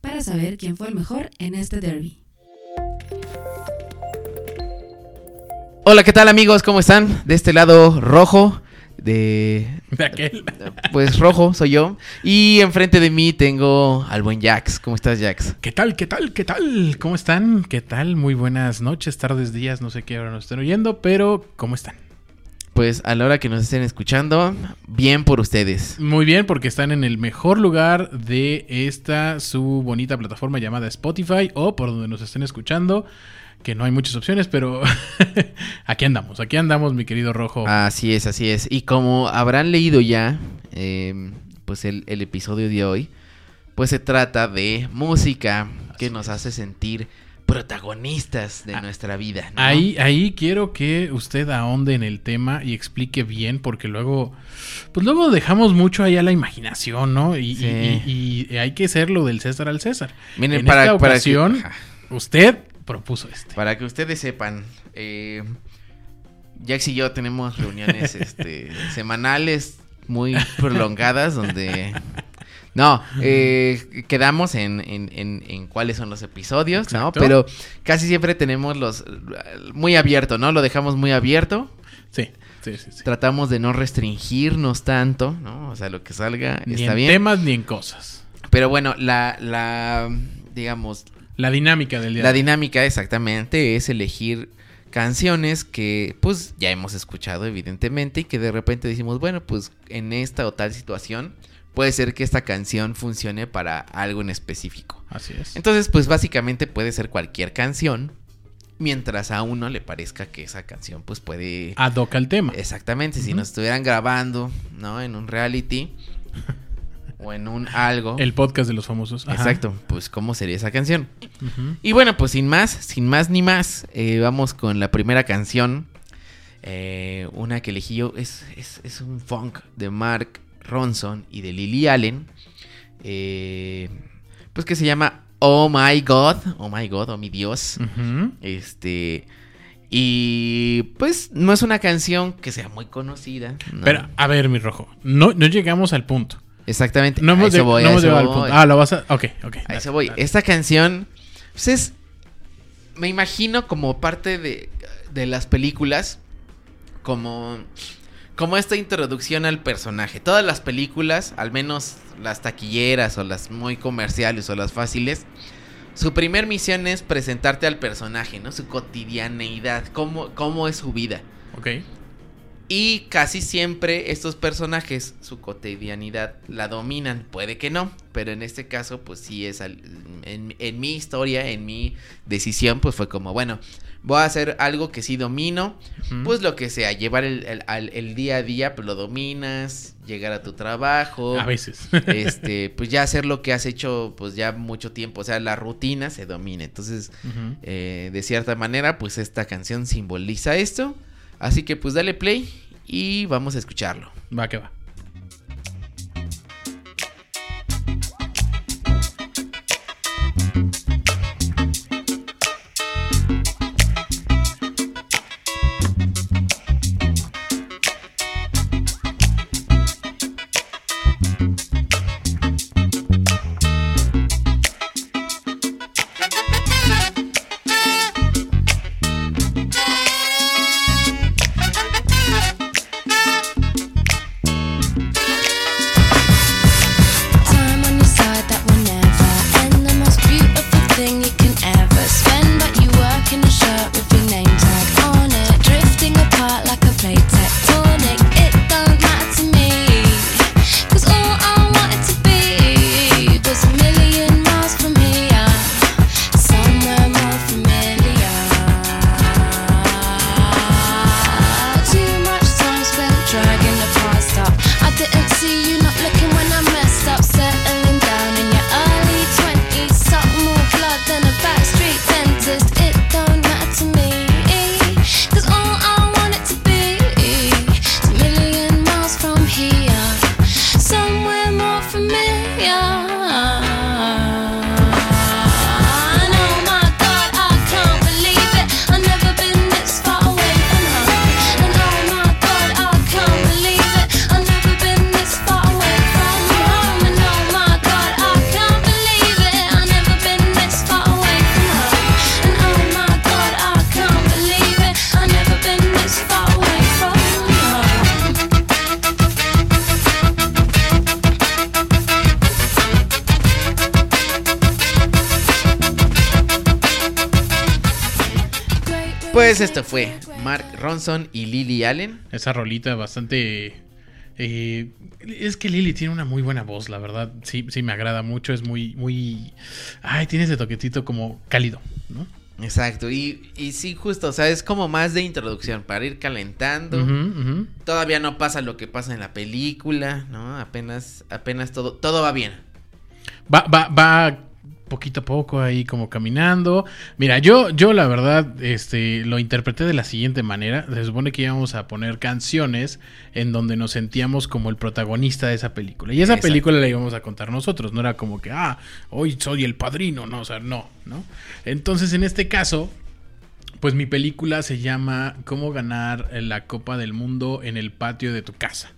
para saber quién fue el mejor en este derby. Hola, ¿qué tal amigos? ¿Cómo están? De este lado rojo, de... De aquel. Pues rojo soy yo. Y enfrente de mí tengo al buen Jax. ¿Cómo estás, Jax? ¿Qué tal? ¿Qué tal? ¿Qué tal? ¿Cómo están? ¿Qué tal? Muy buenas noches, tardes, días, no sé qué hora nos estén oyendo, pero ¿cómo están? Pues a la hora que nos estén escuchando, bien por ustedes. Muy bien, porque están en el mejor lugar de esta su bonita plataforma llamada Spotify o por donde nos estén escuchando, que no hay muchas opciones, pero aquí andamos, aquí andamos, mi querido Rojo. Así es, así es. Y como habrán leído ya, eh, pues el, el episodio de hoy, pues se trata de música que nos es. hace sentir protagonistas de Ah, nuestra vida. ¿no? Ahí, ahí quiero que usted ahonde en el tema y explique bien, porque luego, pues luego dejamos mucho ahí a la imaginación, ¿no? Y, Sí. y- y- y hay que ser lo del César al César. Miren, en para, esta para que- ocasión, ajá. usted propuso este. Para que ustedes sepan, eh, Jax y yo tenemos reuniones este, semanales muy prolongadas donde... No, eh, quedamos en, en- en- en cuáles son los episodios, ¿no? Pero casi siempre tenemos los... Muy abierto, ¿no? Lo dejamos muy abierto. Sí, sí, sí. sí. Tratamos de no restringirnos tanto, ¿no? O sea, lo que salga Ni está en bien. temas ni en cosas. Pero bueno, la, la, digamos, La dinámica del día. La dinámica exactamente es elegir canciones que pues ya hemos escuchado evidentemente y que de repente decimos, bueno, pues en esta o tal situación puede ser que esta canción funcione para algo en específico. Así es. Entonces, pues básicamente puede ser cualquier canción mientras a uno le parezca que esa canción pues puede Ad hoc al tema. exactamente si nos estuvieran grabando, ¿no? En un reality o en un algo. El podcast de los famosos. Ajá. Exacto, pues cómo sería esa canción. Y bueno, pues sin más, sin más ni más, eh, vamos con la primera canción. Eh, una que elegí yo es, es, es un funk de Mark Ronson y de Lily Allen. eh, pues que se llama Oh My God. Oh My God, oh mi Dios. Este. Y pues no es una canción que sea muy conocida. ¿no? Pero, a ver, mi rojo. No, no llegamos al punto. Exactamente. No hemos, eso lleg- voy, no llegado al punto. Ah, lo vas a. Ok, ok. A dale, eso voy. dale. Esta canción, pues es. Me imagino como parte de, de las películas. Como. Como esta introducción al personaje. Todas las películas, al menos las taquilleras o las muy comerciales o las fáciles. Su primer misión es presentarte al personaje, ¿no? Su cotidianeidad. Cómo, cómo es su vida. Ok. Y casi siempre estos personajes, su cotidianidad la dominan. Puede que no, pero en este caso, pues sí es. al- en, en mi historia, en mi decisión, pues fue como, bueno, voy a hacer algo que sí domino. Pues lo que sea, llevar el, el- al- el día a día, pues lo dominas. Llegar a tu trabajo. A veces. Este, pues ya hacer lo que has hecho, pues ya mucho tiempo. O sea, la rutina se domina. Entonces, eh, de cierta manera, pues esta canción simboliza esto. Así que pues dale play y vamos a escucharlo. Va que va. Mark Ronson y Lily Allen. Esa rolita bastante... eh, es que Lily tiene una muy buena voz, la verdad. Sí, sí me agrada mucho. Es muy, muy... Ay, tiene ese toquetito como cálido, ¿no? Exacto, y, y sí, justo, o sea, es como más de introducción para ir calentando. Todavía no pasa lo que pasa en la película, ¿no? Apenas, apenas todo, todo va bien. Va, va, va poquito a poco ahí como caminando. Mira, yo, yo la verdad, este, lo interpreté de la siguiente manera. Se supone que íbamos a poner canciones en donde nos sentíamos como el protagonista de esa película. Y esa Exacto. película la íbamos a contar nosotros. No era como que, ah, hoy soy el padrino. No, o sea, no, ¿no? Entonces, en este caso, pues mi película se llama ¿Cómo ganar la Copa del Mundo en el patio de tu casa?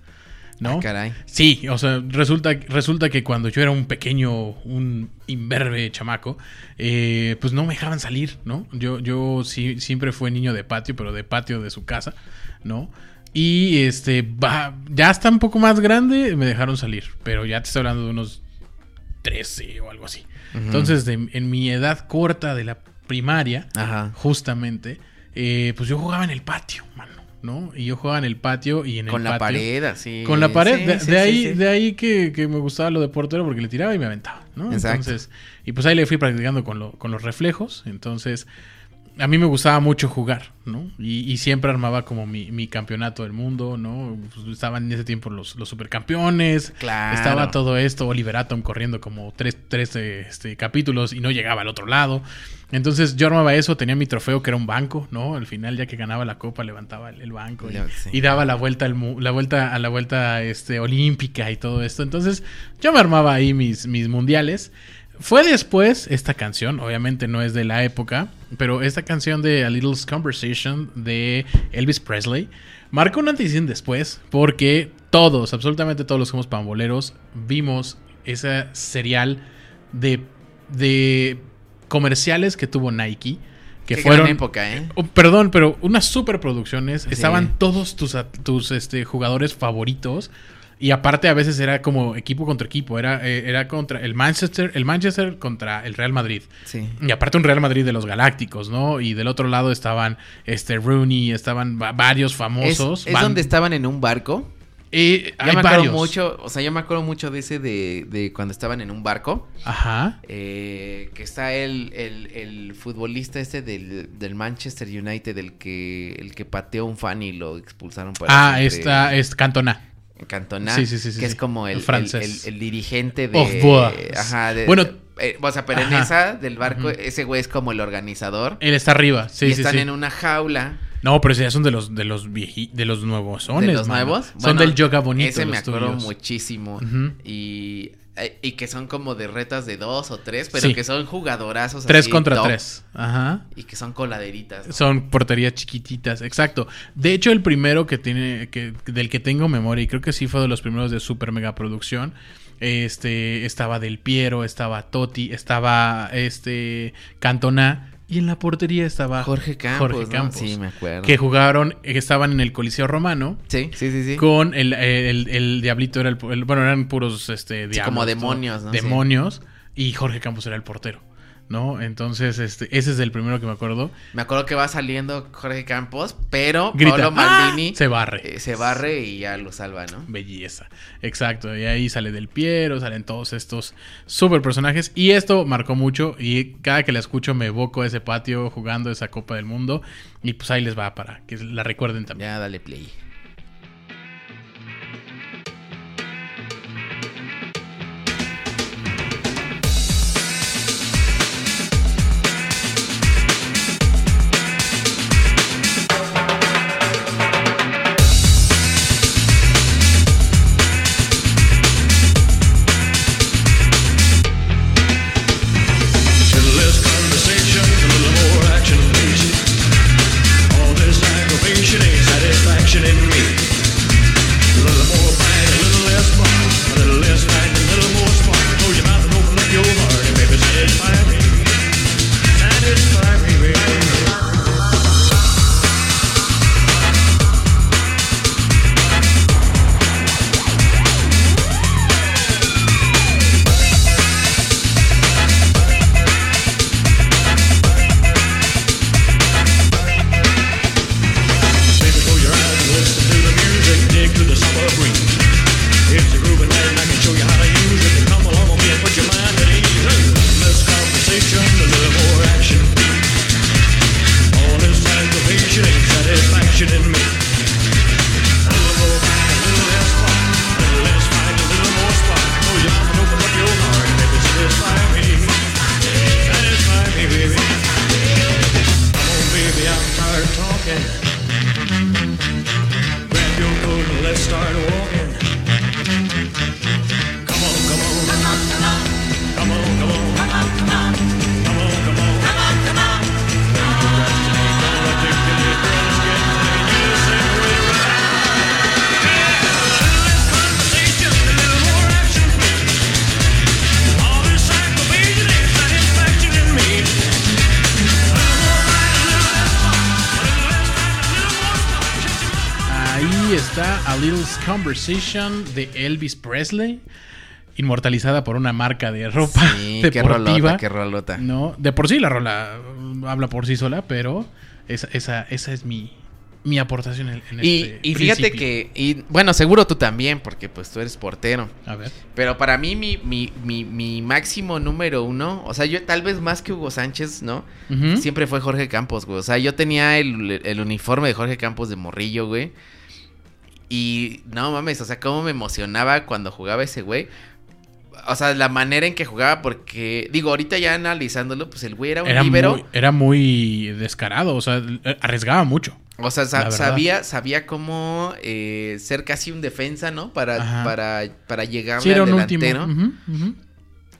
¿No? Ah, caray. Sí, o sea, resulta, resulta que cuando yo era un pequeño, un imberbe chamaco, eh, pues no me dejaban salir, ¿no? Yo, yo sí, siempre fui niño de patio, pero de patio de su casa, ¿no? Y este, va, ya está un poco más grande, me dejaron salir, pero ya te estoy hablando de unos 13 o algo así. Entonces, de- en mi edad corta de la primaria, Ajá. justamente, eh, pues yo jugaba en el patio, mano, ¿no? Y yo jugaba en el patio y en Con el la patio- pared, así. con la pared, Sí, de, sí, de sí, ahí, sí. de ahí que, que me gustaba lo de portero porque le tiraba y me aventaba, ¿no? Exacto. Entonces, y pues ahí le fui practicando con, lo- con los reflejos. Entonces, a mí me gustaba mucho jugar, ¿no? Y, y siempre armaba como mi, mi campeonato del mundo, ¿no? Pues estaban en ese tiempo los, los supercampeones. Claro. Estaba todo esto, Oliver Atom corriendo como tres, tres este, capítulos y no llegaba al otro lado. Entonces yo armaba eso, tenía mi trofeo que era un banco, ¿no? Al final, ya que ganaba la copa, levantaba el, el banco y, Ya, sí. y daba la vuelta, al mu- la vuelta a la vuelta este, olímpica y todo esto. Entonces yo me armaba ahí mis, mis mundiales. Fue después esta canción, obviamente no es de la época, pero esta canción de A Little Conversation de Elvis Presley marcó un antes y un después porque todos, absolutamente todos los que somos pamboleros, vimos ese serial de, de comerciales que tuvo Nike. Que Qué fueron gran época, ¿eh? Oh, perdón, pero unas superproducciones. Sí. Estaban todos tus, tus este, jugadores favoritos. Y aparte a veces era como equipo contra equipo. Era, eh, era contra el Manchester, el Manchester contra el Real Madrid. Sí. Y aparte un Real Madrid de los Galácticos, ¿no? Y del otro lado estaban este Rooney, estaban va- varios famosos. es Van- donde estaban en un barco. Eh, Yo hay me acuerdo varios. mucho, o sea, yo me acuerdo mucho de ese de, de cuando estaban en un barco. Ajá. eh, que está el, el, el futbolista este del, del Manchester United, el que, el que pateó un fan y lo expulsaron por Ah, esta es Cantona. Cantona, Sí, sí, sí, que es como el, El el, francés. el- el dirigente de... Bois. ajá, de- Bueno, eh, o sea, pero en esa del barco, ese güey es como el organizador. Él está arriba. Sí, y sí, están en una jaula. No, pero esos ya son de los de los vieji- de los nuevos ¿De los nuevos? Son del yoga bonito. Ese me acuerdo tuyos. muchísimo. Ujú. y, y que son como de retas de dos o tres, pero Sí. que son jugadorazos. Tres así, contra top, tres. Ajá. Y que son coladeritas. ¿no? Son porterías chiquititas, exacto. De hecho, el primero que tiene, que, del que tengo memoria, y creo que sí fue de los primeros de super mega producción. Este, estaba Del Piero, estaba Totti, estaba este Cantona, y en la portería estaba Jorge Campos. Jorge ¿no? Campos, Sí, me acuerdo. que jugaron, que estaban en el Coliseo Romano. Sí, sí, sí, sí. Con el, el, el diablito era el, el- bueno, eran puros este diablos, como todo, demonios, ¿no? Demonios. Y Jorge Campos era el portero. ¿No? Entonces, este, ese es el primero que me acuerdo. Me acuerdo que va saliendo Jorge Campos, pero Grita, Paolo Maldini ¡Ah! se barre. eh, se barre y ya lo salva, ¿no? Belleza. Exacto. Y ahí sale Del Piero, salen todos estos super personajes. Y esto marcó mucho. Y cada que la escucho me evoco a ese patio jugando esa Copa del Mundo. Y pues ahí les va para que la recuerden también. Ya dale play. Está A Little Conversation de Elvis Presley, inmortalizada por una marca de ropa Sí, qué deportiva. rolota, qué rolota. No, de por sí la rola mm, habla por sí sola, pero esa, esa, esa es mi, mi aportación en, en Y, este y fíjate principio. que, y, bueno, seguro tú también, porque pues tú eres portero. A ver. Pero para mí, mi, mi, mi, mi máximo número uno, o sea, yo tal vez más que Hugo Sánchez, ¿no? Siempre fue Jorge Campos, güey. O sea, yo tenía el, el uniforme de Jorge Campos de morrillo, güey. Y no mames, o sea, cómo me emocionaba cuando jugaba ese güey. O sea, la manera en que jugaba, porque, digo, ahorita ya analizándolo, pues el güey era un Era líbero. muy, era muy descarado, o sea, arriesgaba mucho. O sea, sa- sabía, sabía cómo eh, ser casi un defensa, ¿no? Para, Ajá. para, para llegarle Sí, al un delantero. último.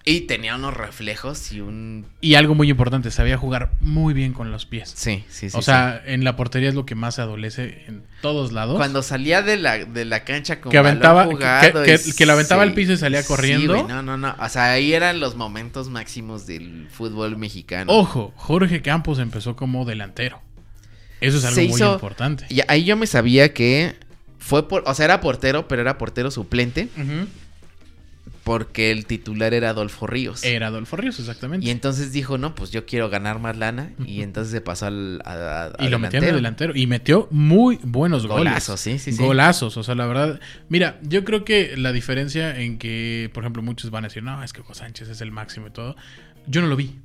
Y tenía unos reflejos y un... Y algo muy importante, sabía jugar muy bien con los pies. Sí, sí, sí. o sí. sea, en la portería es lo que más se adolece en todos lados. Cuando salía de la, de la cancha con Que aventaba- jugado que- y- que- lo aventaba al piso y salía sí, corriendo. güey, no, no, no. O sea, ahí eran los momentos máximos del fútbol mexicano. Ojo, Jorge Campos empezó como delantero. Eso es algo Se muy hizo- importante. Y ahí yo me sabía que fue por... O sea, era portero, pero era portero suplente Ujú. Porque el titular era Adolfo Ríos. Era Adolfo Ríos, exactamente. Y entonces dijo, no, pues yo quiero ganar más lana. Y entonces se pasó al, a, a- Y lo metió en el delantero. Y metió muy buenos Golazos, goles. sí, sí, sí. Golazos. O sea, la verdad. Mira, yo creo que la diferencia en que, por ejemplo, muchos van a decir, no, es que Hugo Sánchez es el máximo y todo. Yo no lo vi.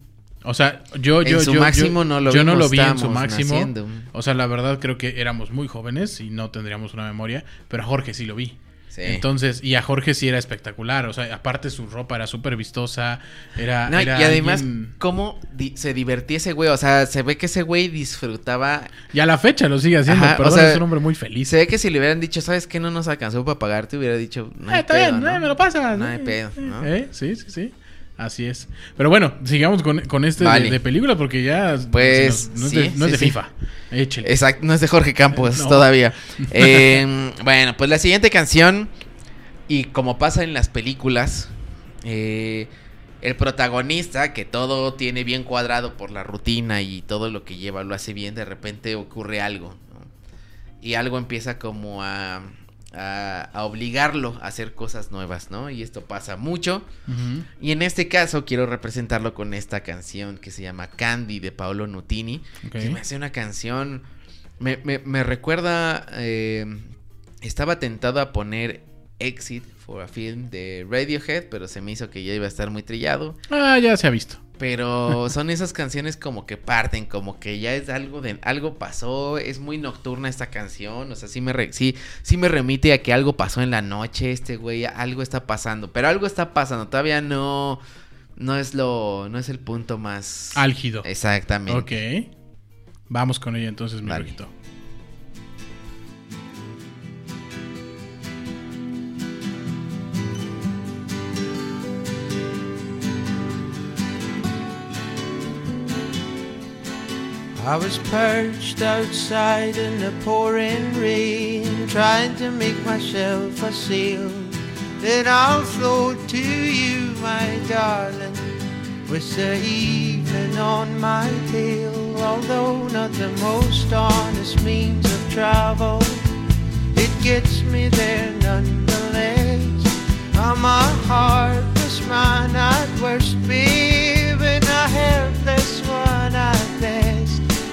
O sea, yo, En yo, su yo, máximo yo- no lo yo no vimos, lo vi en su máximo. naciendo. O sea, la verdad creo que éramos muy jóvenes y no tendríamos una memoria. Pero Jorge sí lo vi. Sí. Entonces, y a Jorge sí era espectacular. O sea, aparte su ropa era súper vistosa. Era, No, y además, alguien- cómo di- se divertía ese güey. O sea, se ve que ese güey disfrutaba. Y a la fecha lo sigue haciendo. Ajá, o sea, es un hombre muy feliz. Se ve que si le hubieran dicho, ¿sabes qué? No nos alcanzó para pagarte, hubiera dicho, no hay Eh, está pedo, bien, ¿no? eh, me lo pasas. No hay pedo, eh, ¿no? eh, sí, sí, sí. Así es. Pero bueno, sigamos con, con este de- Vale. de, película porque ya Pues, nos- no, es de, sí, no es de sí. FIFA. Exacto, no es de Jorge Campos No. todavía. Eh, bueno, pues la siguiente canción, y como pasa en las películas, eh, el protagonista, que todo tiene bien cuadrado por la rutina y todo lo que lleva lo hace bien, de repente ocurre algo. ¿no? Y algo empieza como a, a, a obligarlo a hacer cosas nuevas, ¿no? Y esto pasa mucho. Y en este caso quiero representarlo con esta canción que se llama Candy de Paolo Nutini. Que me hace una canción. Me, me- me recuerda. eh, estaba tentado a poner Exit for a Film de Radiohead, pero se me hizo que ya iba a estar muy trillado. Ah, ya se ha visto. Pero son esas canciones como que parten, como que ya es algo de algo pasó, es muy nocturna esta canción, o sea, sí me re- sí, sí me remite a que algo pasó en la noche, este güey, algo está pasando, pero algo está pasando, todavía no no es lo no es el punto más Álgido. Exactamente. Ok. Vamos con ella entonces, mi I was perched outside in the pouring rain, trying to make myself a sail. Then I'll float to you, my darling, with the evening on my tail. Although not the most honest means of travel, it gets me there nonetheless. I'm a heartless man at worst, babe, and a helpless one at best.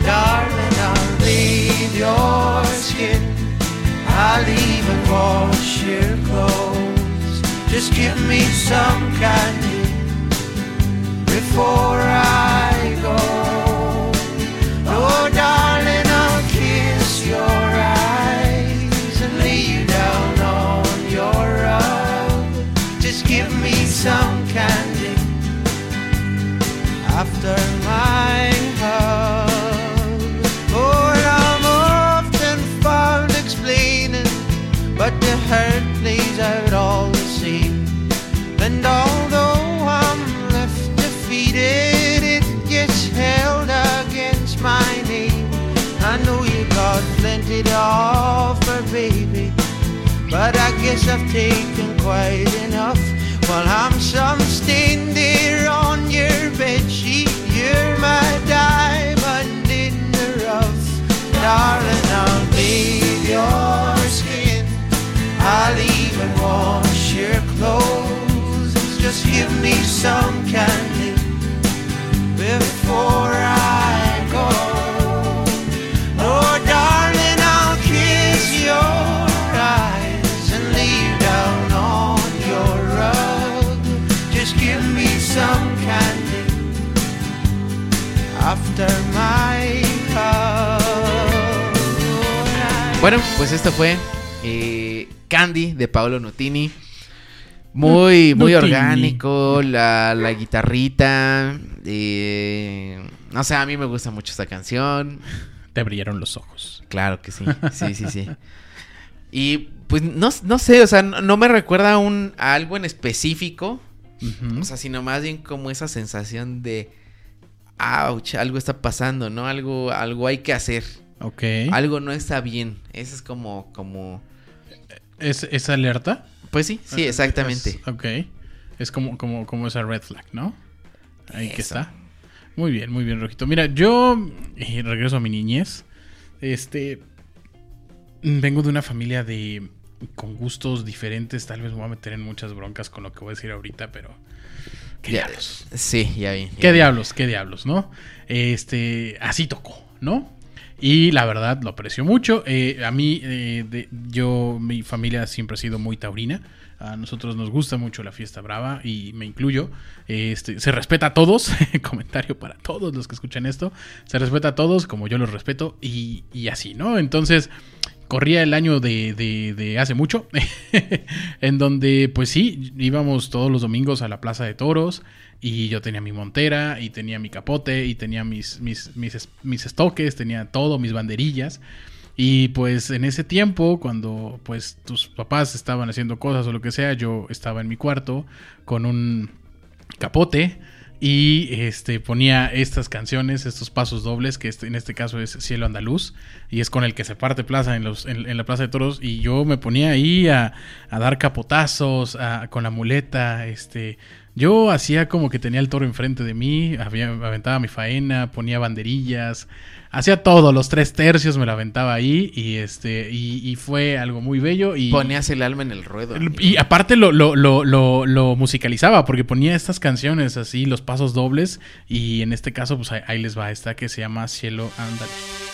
Darling, I'll bathe your skin. I'll even wash your clothes. Just give me some candy before I go. Oh, darling, I'll kiss your eyes and lay you down on your rug. Just give me some candy after But I guess I've taken quite enough. While I'm some stain there on your bedsheet, you're my diamond in the rough. Darling, I'll bathe your skin. I'll even wash your clothes. Just give me some candy before I. Bueno, pues esto fue eh, Candy de Paolo Nutini. Muy, muy Nutini. orgánico, la, la guitarrita. eh, no sé, a mí me gusta mucho esta canción. Te brillaron los ojos. Claro que sí, sí, sí, sí. Y pues no, no sé, o sea, no, no me recuerda a, un, a algo en específico. O sea, sino más bien como esa sensación de, ouch, algo está pasando, ¿no? Algo, algo hay que hacer. ok. Algo no está bien. Eso es como, como... ¿Es, ¿Es alerta? Pues sí, sí, exactamente. Es- ok. Es como, como, como esa red flag, ¿no? Ahí que está. Muy bien, muy bien, Rojito. Mira, yo regreso a mi niñez. Este. Vengo de una familia de. con gustos diferentes. Tal vez me voy a meter en muchas broncas con lo que voy a decir ahorita, pero. ¿Qué Ya- diablos? Sí, ya vi. ya ¿Qué vi. diablos? ¿Qué diablos? ¿No? Este. Así tocó, ¿no? Y la verdad lo aprecio mucho. Eh, a mí, eh, de- yo, mi familia siempre ha sido muy taurina. A nosotros nos gusta mucho la fiesta brava y me incluyo. Este, se respeta a todos. Comentario para todos los que escuchan esto. Se respeta a todos como yo los respeto y, y así, ¿no? Entonces, corría el año de, de- hace mucho, en donde pues sí, íbamos todos los domingos a la Plaza de Toros y yo tenía mi montera y tenía mi capote y tenía mis, mis, mis, mis estoques, tenía todo, mis banderillas. Y pues en ese tiempo, cuando pues tus papás estaban haciendo cosas o lo que sea, yo estaba en mi cuarto con un capote y este ponía estas canciones, estos pasos dobles, que este- en este caso es Cielo Andaluz, y es con el que se parte plaza en, los, en, en la Plaza de Toros, y yo me ponía ahí a, a dar capotazos a- con la muleta, este... Yo hacía como que tenía el toro enfrente de mí, había, aventaba mi faena, ponía banderillas, hacía todo, los tres tercios me la aventaba ahí y este y, y fue algo muy bello y Ponías el alma en el ruedo. amigo. y aparte lo, lo, lo, lo, lo musicalizaba, porque ponía estas canciones así, los pasos dobles, y en este caso, pues ahí, ahí les va esta que se llama Cielo Andaluz.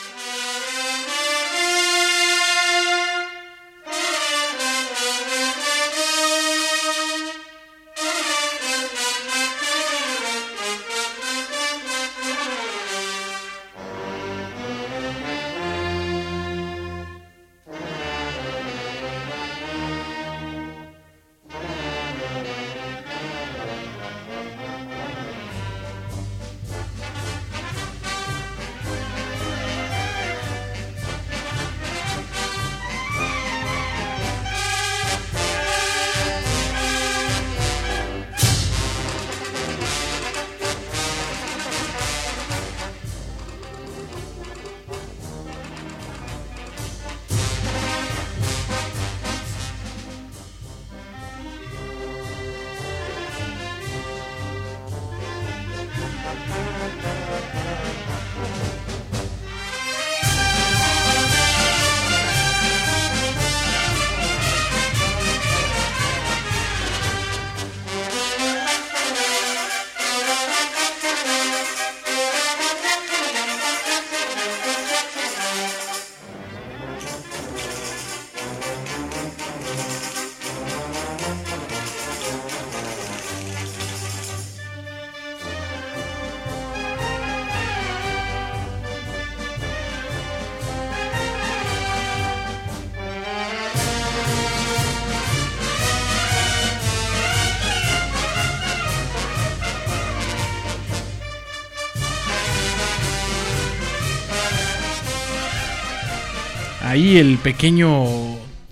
Ahí el pequeño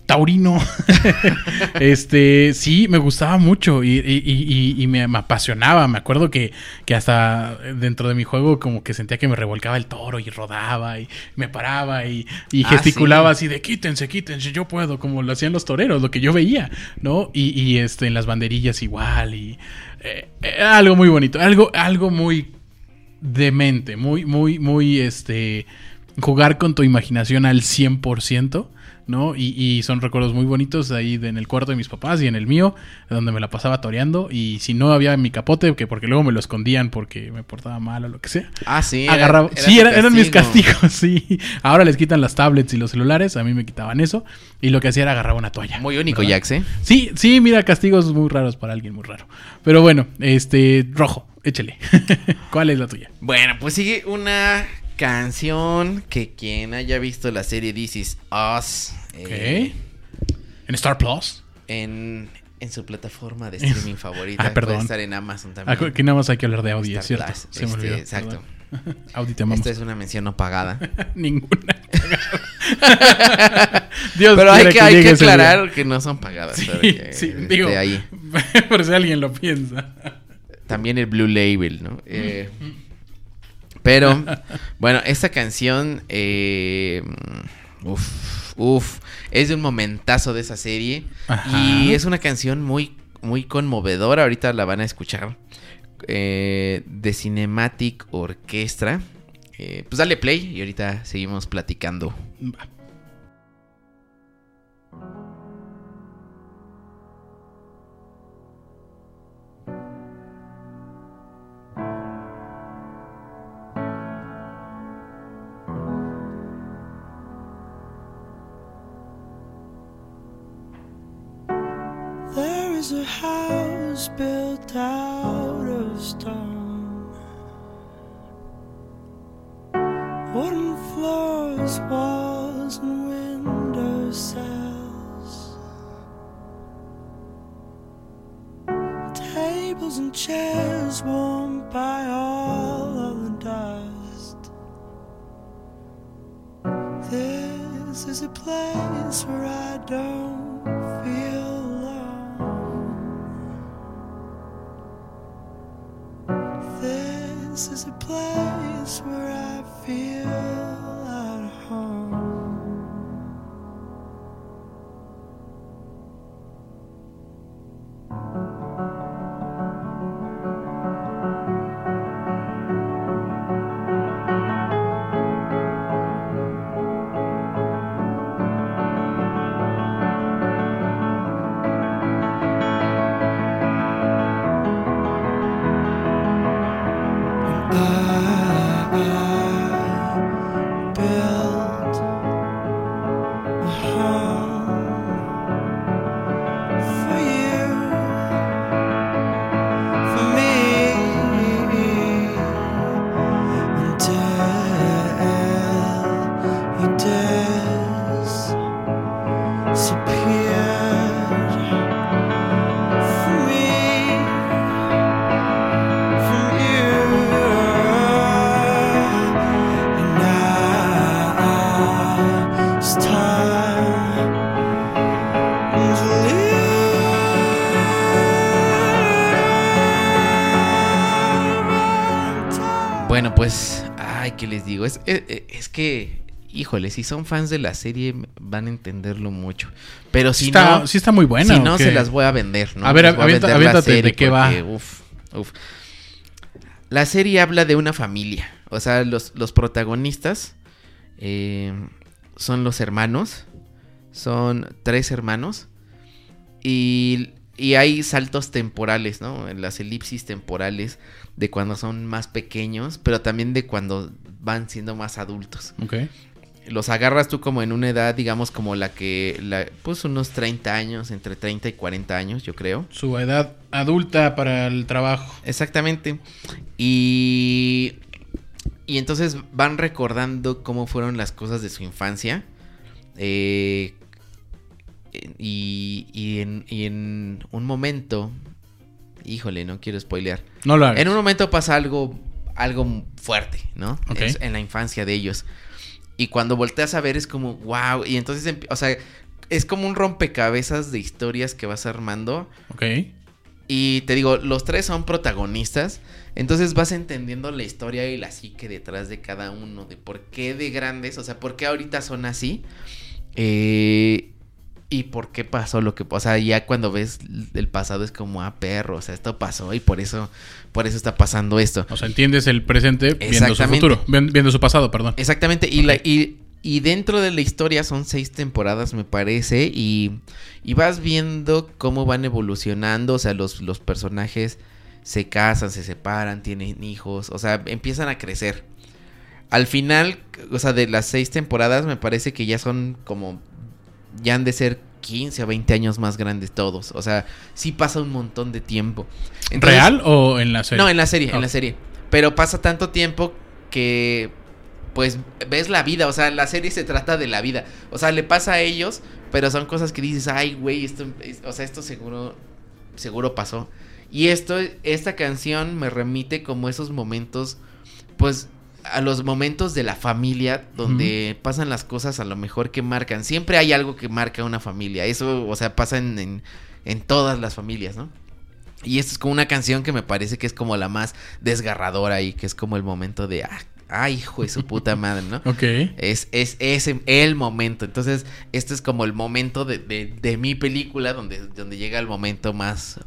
taurino. este, sí, me gustaba mucho y, y- y- y- y me, me apasionaba. Me acuerdo que, que hasta dentro de mi juego como que sentía que me revolcaba el toro y rodaba y me paraba y, Ah, gesticulaba sí. así de quítense, quítense, yo puedo, como lo hacían los toreros, lo que yo veía, ¿no? Y, este, en las banderillas igual y eh, era algo muy bonito, algo, algo muy demente, muy, muy, muy, este, jugar con tu imaginación al 100%, ¿no? Y, y son recuerdos muy bonitos ahí de- en el cuarto de mis papás y en el mío, donde me la pasaba toreando. Y si no había mi capote, que porque luego me lo escondían porque me portaba mal o lo que sea. Ah, sí. agarraba. era sí, era- eran mis castigo. castigos, sí. Ahora les quitan las tablets y los celulares, a mí me quitaban eso. Y lo que hacía era agarraba una toalla. Muy único, ¿verdad? Jax, ¿eh? Sí, sí, mira, castigos muy raros para alguien muy raro. Pero bueno, este, rojo, échale. ¿Cuál es la tuya? Bueno, pues sigue una canción que quien haya visto la serie This Is Us eh, ¿En Star Plus? en, en su plataforma de streaming favorita, Ah, perdón. puede estar en Amazon también. Aquí nada más hay que hablar de Audi, Star es cierto. Plus, Se me este, olvidó. exacto. Audi te amamos. Esta es una mención no pagada. Ninguna. Dios Pero hay quiera que, hay que día. aclarar que no son pagadas. Sí, que sí, digo, ahí. por si alguien lo piensa. También el Blue Label, ¿no? Eh, pero, bueno, esta canción, eh, uf, uf, es de un momentazo de esa serie. Ajá. Y es una canción muy, muy conmovedora. Ahorita la van a escuchar. eh, de Cinematic Orchestra. Eh, pues dale play y ahorita seguimos platicando. Es, es, es que, híjole, si son fans de la serie van a entenderlo mucho. Pero si está, no, sí está muy buena. si ¿o no qué? se las voy a vender, ¿no? A ver, vender la aviéntate, ¿de serie qué va? uf, uf. La serie habla de una familia. O sea, los, los protagonistas eh, son los hermanos. Son tres hermanos. Y, y hay saltos temporales, ¿no? En las elipsis temporales de cuando son más pequeños, pero también de cuando van siendo más adultos. Ok. Los agarras tú como en una edad, digamos, como la que, la, pues unos 30 años, entre 30 y 40 años, yo creo. Su edad adulta para el trabajo. Exactamente. Y, y entonces van recordando cómo fueron las cosas de su infancia. Eh, y, y en, y en un momento, híjole, no quiero spoilear. No lo hagas. En un momento pasa algo, algo fuerte, ¿no? Ok. Es en la infancia de ellos. Y cuando volteas a ver es como, wow. Y entonces, empi- o sea, es como un rompecabezas de historias que vas armando. Ok. Y te digo, los tres son protagonistas. Entonces vas entendiendo la historia y la psique detrás de cada uno. De por qué de grandes, o sea, por qué ahorita son así. Eh, y por qué pasó lo que O sea, ya cuando ves el pasado es como, ah, perro, o sea, esto pasó y por eso, por eso está pasando esto. O sea, entiendes el presente viendo su futuro. Viendo su pasado, perdón. Exactamente, y, la, Ok. y, Y dentro de la historia son seis temporadas, me parece. Y, y vas viendo cómo van evolucionando. O sea, los, los personajes se casan, se separan, tienen hijos. O sea, empiezan a crecer. Al final, o sea, de las seis temporadas, me parece que ya son como. Ya han de ser 15 o 20 años más grandes todos. O sea, sí pasa un montón de tiempo. Entonces- ¿Real o en la serie? no, en la serie, en la serie. Pero pasa tanto tiempo que pues ves la vida, o sea, la serie se trata de la vida. O sea, le pasa a ellos, pero son cosas que dices, "Ay, güey, esto es- o sea, esto seguro seguro pasó." Y esto esta canción me remite como esos momentos pues a los momentos de la familia donde pasan las cosas a lo mejor que marcan. Siempre hay algo que marca una familia. Eso, o sea, pasa en, en, en todas las familias, ¿no? Y esta es como una canción que me parece que es como la más desgarradora y que es como el momento de, ah, ay, hijo de su puta madre, ¿no? Ok. Es, es ese el momento. Entonces, este es como el momento de, de, de mi película donde, donde llega el momento más,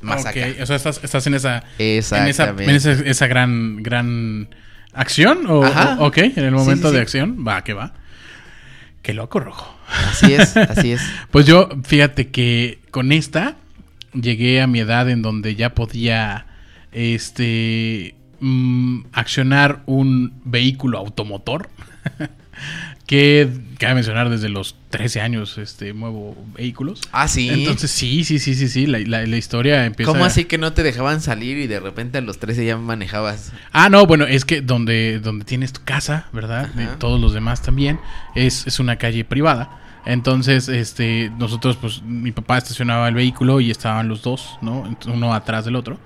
más Ok, acá. O sea, estás, estás en esa. En esa, en esa gran, gran acción. O, Ajá. ok, en el Sí, momento sí, de acción. Va, que va. Qué loco, rojo. Así es, así es. Pues yo, fíjate que con esta llegué a mi edad en donde ya podía este mm, accionar un vehículo automotor. que cabe mencionar desde los 13 años este muevo vehículos. Ah, sí. Entonces sí, sí, sí, sí, sí, la, la- la historia empieza ¿Cómo así que no te dejaban salir y de repente a los 13 ya manejabas? Ah, no, bueno, es que donde, donde tienes tu casa, ¿verdad? Y todos los demás también, es, es una calle privada. Entonces, este, nosotros, pues, mi papá estacionaba el vehículo y estaban los dos, ¿no? Uno atrás del otro.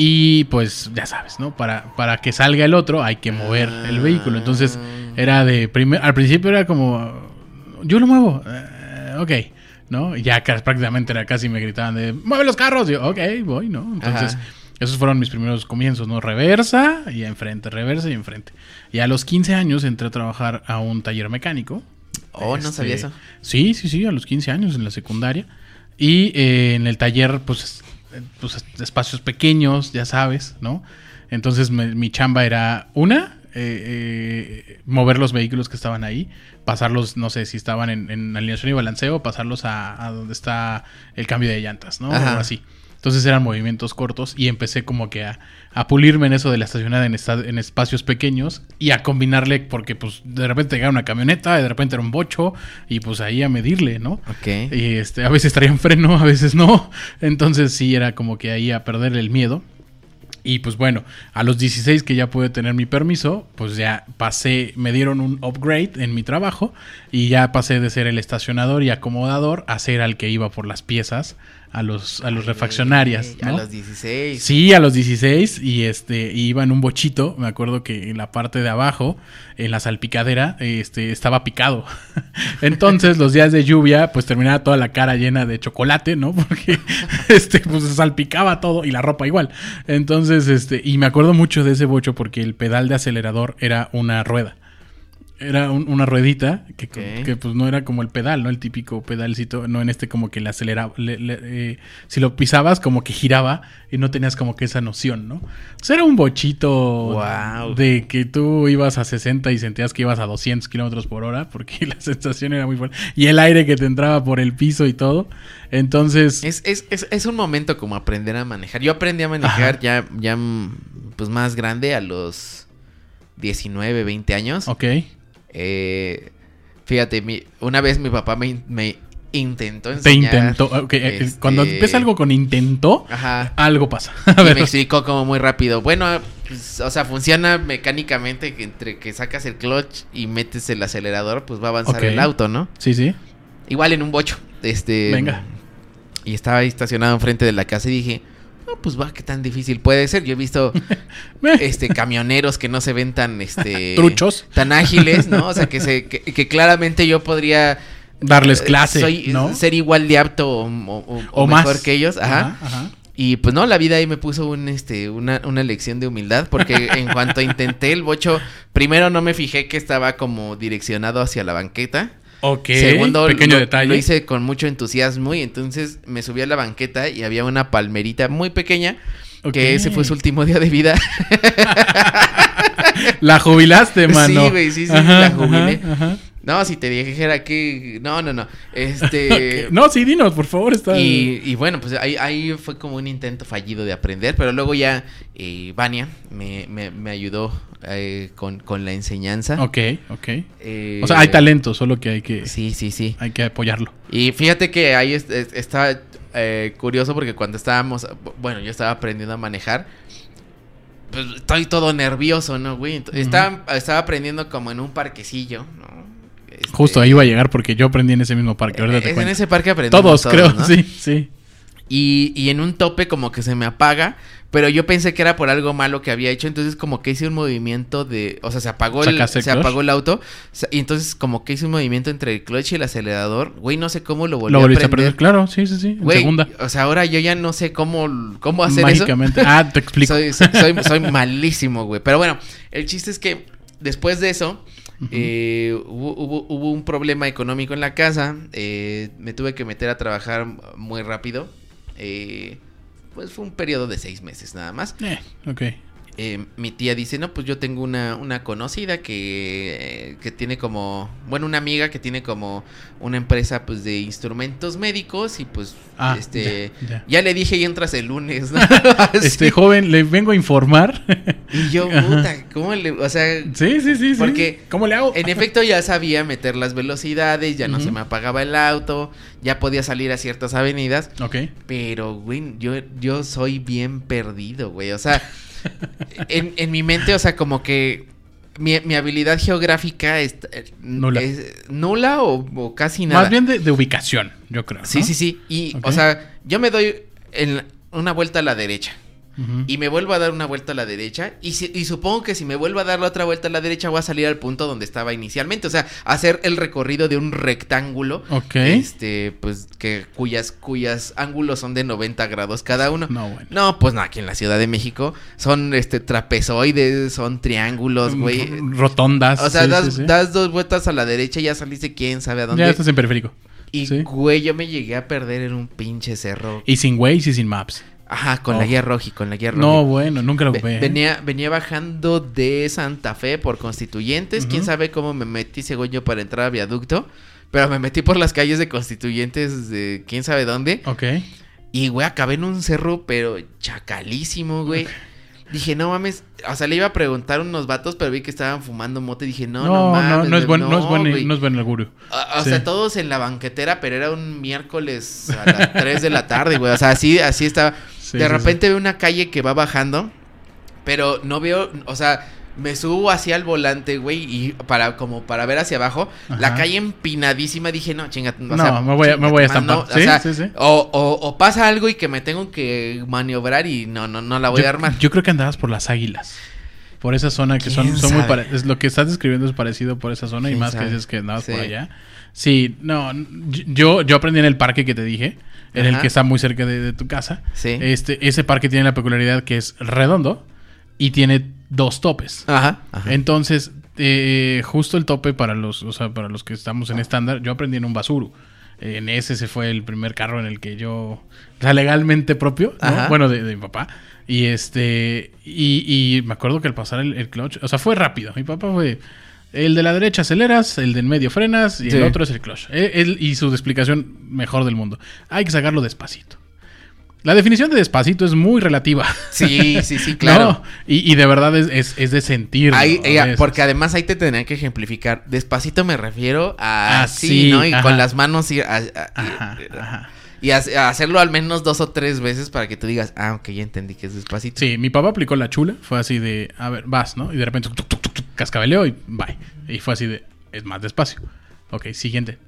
Y pues, ya sabes, ¿no? Para, para que salga el otro hay que mover el vehículo. Entonces, era de primer, al principio era como, yo lo muevo, eh, ok, ¿no? Y ya ca- prácticamente era casi me gritaban de, mueve los carros. Yo, ok, voy, ¿no? Entonces, Ajá. esos fueron mis primeros comienzos, ¿no? Reversa y enfrente, reversa y enfrente. Y a los 15 años entré a trabajar a un taller mecánico. Oh, no Este, sabía eso. Sí, sí, sí, a los 15 años en la secundaria. Y eh, en el taller, pues, pues, espacios pequeños, ya sabes, ¿no? Entonces me- mi chamba era una, eh, eh, mover los vehículos que estaban ahí, pasarlos, no sé si estaban en, en alineación y balanceo, pasarlos a, a donde está el cambio de llantas, ¿no? Ajá. O así. Entonces eran movimientos cortos y empecé como que a, a pulirme en eso de la estacionada en, esta- en espacios pequeños y a combinarle porque pues de repente llegaba una camioneta, de repente era un bocho y pues ahí a medirle, ¿no? Ok. Y este, a veces traían freno, a veces no. Entonces sí era como que ahí a perder el miedo. Y pues bueno, a los 16 que ya pude tener mi permiso, pues ya pasé, me dieron un upgrade en mi trabajo y ya pasé de ser el estacionador y acomodador a ser al que iba por las piezas a los, a los refaccionarias. A los 16. Sí, a los 16 y este iba en un bochito, me acuerdo que en la parte de abajo, en la salpicadera, este estaba picado. Entonces, los días de lluvia, pues terminaba toda la cara llena de chocolate, ¿no? Porque este pues se salpicaba todo y la ropa igual. Entonces, este y me acuerdo mucho de ese bocho porque el pedal de acelerador era una rueda. Era un- una ruedita que, pues no era como el pedal, ¿no? El típico pedalcito, no en este como que le aceleraba, le- le- eh, si lo pisabas como que giraba y no tenías como que esa noción, ¿no? O sea, era un bochito Guau. de que tú ibas a 60 y sentías que ibas a 200 kilómetros por hora porque la sensación era muy fuerte. Y el aire que te entraba por el piso y todo. Entonces, Es, es, es, es un momento como aprender a manejar. Yo aprendí a manejar Ajá. ya, ya pues más grande a los 19, 20 años. ok. Eh, fíjate, mi, una vez mi papá me, in- me intentó Te enseñar. intentó. ok, eh, este- Cuando empieza algo con intentó, Ajá. algo pasa. A Y me explicó como muy rápido. Bueno, pues, o sea, funciona mecánicamente que entre que sacas el clutch y metes el acelerador, pues va a avanzar el auto, ¿no? Sí, sí. Igual en un bocho. Este. Venga. Y estaba ahí estacionado enfrente de la casa y dije, no, pues va, qué tan difícil puede ser. Yo he visto este camioneros que no se ven tan este Truchos. tan ágiles, ¿no? O sea, que se que, que claramente yo podría Darles eh, clase, soy- ¿no? ser igual de apto o, o- o más. mejor que ellos, ajá. Ajá, ajá. Y pues no, la vida ahí me puso un, este, una, una lección de humildad, porque en cuanto intenté el bocho, primero no me fijé que estaba como direccionado hacia la banqueta. Ok. Segundo, pequeño lo, detalle. lo hice con mucho entusiasmo y entonces me subí a la banqueta y había una palmerita muy pequeña, que ese fue su último día de vida. La jubilaste, mano. Sí, güey, sí, sí, Ajá, la jubilé. ajá, ajá. No, si te dijera que... No, no, no. Este... No, sí, dinos, por favor. Está... Y, y bueno, pues ahí, ahí fue como un intento fallido de aprender, pero luego ya eh, Vania me, me, me ayudó eh, con, con la enseñanza. Ok, ok. Eh, O sea, hay talento, solo que hay que, Sí, sí, sí. hay que apoyarlo. Y fíjate que ahí es- es- está eh, curioso porque cuando estábamos, bueno, yo estaba aprendiendo a manejar, pues estoy todo nervioso, ¿no, güey? Estaba, estaba aprendiendo como en un parquecillo, ¿no? Este, Justo ahí iba a llegar porque yo aprendí en ese mismo parque. Ahorita es te en cuento. ese parque aprendimos Todos, creo. ¿no? Sí, sí. Y, y en un tope como que se me apaga, pero yo pensé que era por algo malo que había hecho, entonces como que hice un movimiento de, o sea, se apagó el, ¿Sacaste se apagó el auto, y entonces como que hice un movimiento entre el clutch y el acelerador, güey, no sé cómo lo volví Lo a volviste a prender. aprender, claro. Sí, sí, sí. En Güey, segunda. o sea, ahora yo ya no sé cómo, cómo hacer Mágicamente. eso. Ah, te explico. Soy, soy, soy, soy malísimo, güey. Pero bueno, el chiste es que después de eso, Eh, hubo, hubo, hubo un problema económico en la casa. eh, me tuve que meter a trabajar muy rápido. eh, pues fue un periodo de seis meses nada más. Eh, ok. Eh, mi tía dice, no, pues yo tengo una, una conocida que, eh, que tiene como, bueno, una amiga que tiene como una empresa pues de instrumentos médicos y pues, Ah, este, ya, ya. ya le dije y entras el lunes, ¿no? Este joven, le vengo a informar. Y yo, puta, ¿cómo le, o sea, sí, sí, sí. sí. Porque ¿Cómo le hago? en efecto ya sabía meter las velocidades, ya no se me apagaba el auto, ya podía salir a ciertas avenidas, Ok. pero, güey, yo, yo soy bien perdido, güey. O sea, en, en mi mente, o sea, como que mi, mi habilidad geográfica es Nula. es nula o, o casi nada. Más bien de, de ubicación, yo creo. Sí, ¿no? sí, sí. Y, o sea, yo me doy en una vuelta a la derecha. Y me vuelvo a dar una vuelta a la derecha. Y, si- y supongo que si me vuelvo a dar la otra vuelta a la derecha, voy a salir al punto donde estaba inicialmente. O sea, hacer el recorrido de un rectángulo. Ok. Este, pues, que cuyas, cuyas ángulos son de 90 grados cada uno. No, bueno. No, pues no, aquí en la Ciudad de México son este trapezoides, son triángulos, güey. R- Rotondas. O sea, sí, das, sí, sí. das dos vueltas a la derecha y ya saliste quién sabe a dónde. Ya estás en periférico. Y, sí. güey, yo me llegué a perder en un pinche cerro. Y sin Waze y sin Maps. Ajá, con la Ojo. guía roja, con la guía roja. No, bueno, nunca lo ocupé. ¿eh? venía, venía bajando de Santa Fe por Constituyentes. Quién sabe cómo me metí, según yo, para entrar a viaducto. Pero me metí por las calles de Constituyentes de quién sabe dónde. Ok. Y, güey, acabé en un cerro, pero chacalísimo, güey. Dije, no mames. O sea, le iba a preguntar a unos vatos, pero vi que estaban fumando mote. Dije, no, no, No, mames. no, es buen, no, es buen, no es buen augurio. O, o Sí. sea, todos en la banquetera, pero era un miércoles a las 3 de la tarde, güey. O sea, así, así estaba. Sí, de sí, repente veo una calle que va bajando, pero no veo, o sea, me subo hacia el volante, güey, y para como para ver hacia abajo, la calle empinadísima, dije, no, chinga, o No, sea, me voy a- me voy a estampar. no, o Sí, sea, sí, sí. O, o- o pasa algo y que me tengo que maniobrar y no, no, no la voy yo, a armar. yo creo que andabas por las águilas. Por esa zona que son, ¿Quién son muy sabe? pare- es Lo que estás describiendo es parecido por esa zona y ¿Quién más que dices que andabas por Sí. allá. Sí, no, yo, yo aprendí en el parque que te dije, en el que está muy cerca de, de tu casa. Sí. Este, ese parque tiene la peculiaridad que es redondo y tiene dos topes. Ajá, ajá. Entonces, eh, justo el tope para los, o sea, para los que estamos en estándar, yo aprendí en un basuru. En ese se fue el primer carro en el que yo, o sea, legalmente propio, bueno, de, de mi papá. Y este, y, y me acuerdo que al pasar el, el clutch, o sea, fue rápido. Mi papá fue, el de la derecha aceleras, el del medio frenas y Sí. el otro es el clutch. Él, él- y su explicación mejor del mundo. Hay que sacarlo despacito. La definición de despacito es muy relativa. Sí, sí, sí, claro. No, y, y de verdad es, es, es de sentir. Eh, porque además ahí te tendrían que ejemplificar. Despacito me refiero a Así, así, ¿no? Y ajá. con las manos y, a- a- y- Ajá, ajá. y hace- hacerlo al menos dos o tres veces para que tú digas, ah, ok, ya entendí que es despacito. Sí, mi papá aplicó la chula. Fue así de, a ver, vas, ¿no? Y de repente, tuc, tuc, tuc, tuc, cascabeleo y bye. Y fue así de, es más despacio. Ok, siguiente,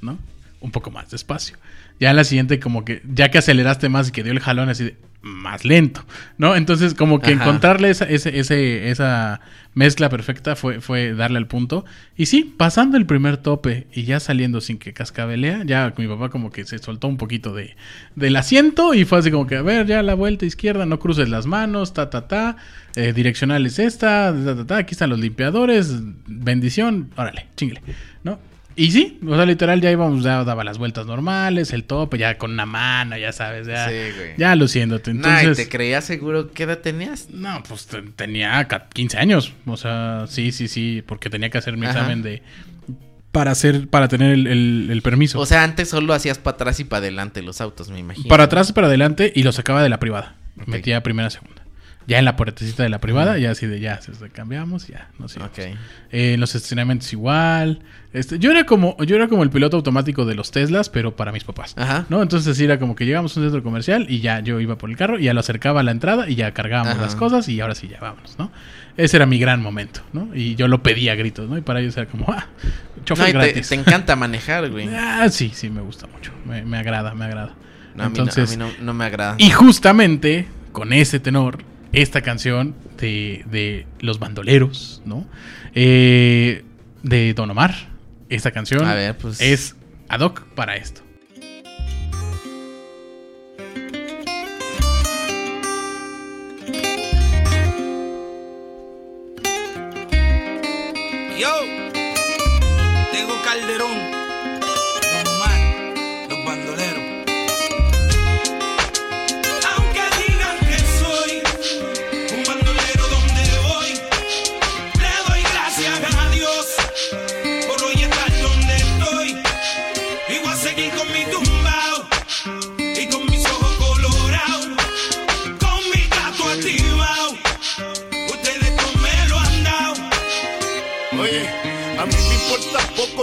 ¿no? Un poco más despacio. Ya en la siguiente, como que, ya que aceleraste más y que dio el jalón así de, más lento, ¿no? Entonces, como que Ajá. encontrarle esa, ese, ese- esa mezcla perfecta fue, fue darle al punto. Y sí, pasando el primer tope y ya saliendo sin que cascabelea, ya mi papá como que se soltó un poquito de, del asiento y fue así como que, a ver, ya la vuelta izquierda, no cruces las manos, ta, ta, ta, eh, direccional es esta, ta, ta, ta, aquí están los limpiadores, bendición, órale, chingle, ¿no? Y sí, o sea, literal ya íbamos, ya daba las vueltas normales, el tope, ya con una mano, ya sabes, ya, Sí, güey. ya luciéndote. Nah, ¿y Entonces, te creías seguro qué edad tenías? no, pues te- tenía ca- 15 años, o sea, sí, sí, sí, porque tenía que hacer mi Ajá. examen de para hacer, para tener el, el- el permiso. O sea, antes solo hacías para atrás y para adelante los autos, me imagino. para atrás y para adelante y lo sacaba de la privada. Metía primera, segunda. Ya en la puertecita de la privada, ya así de ya, se cambiamos, ya, no sé. Ok. Eh, en los estacionamientos igual. Este, yo era como yo era como el piloto automático de los Teslas, pero para mis papás. Ajá. ¿No? Entonces era como que llegamos a un centro comercial y ya yo iba por el carro y ya lo acercaba a la entrada y ya cargábamos Ajá. las cosas y ahora sí ya vámonos, ¿no? Ese era mi gran momento, ¿no? Y yo lo pedía a gritos, ¿no? Y para ellos era como, ah, chofer No, te, encanta manejar, güey. Ah, sí, sí, me gusta mucho. Me, me agrada, me agrada. No, a mí, no- Entonces, a mí no, no me agrada. y justamente con ese tenor, esta canción de, de Los Bandoleros, ¿no? Eh, de Don Omar. Esta canción A ver, pues. es ad hoc para esto. Yo, tengo Calderón,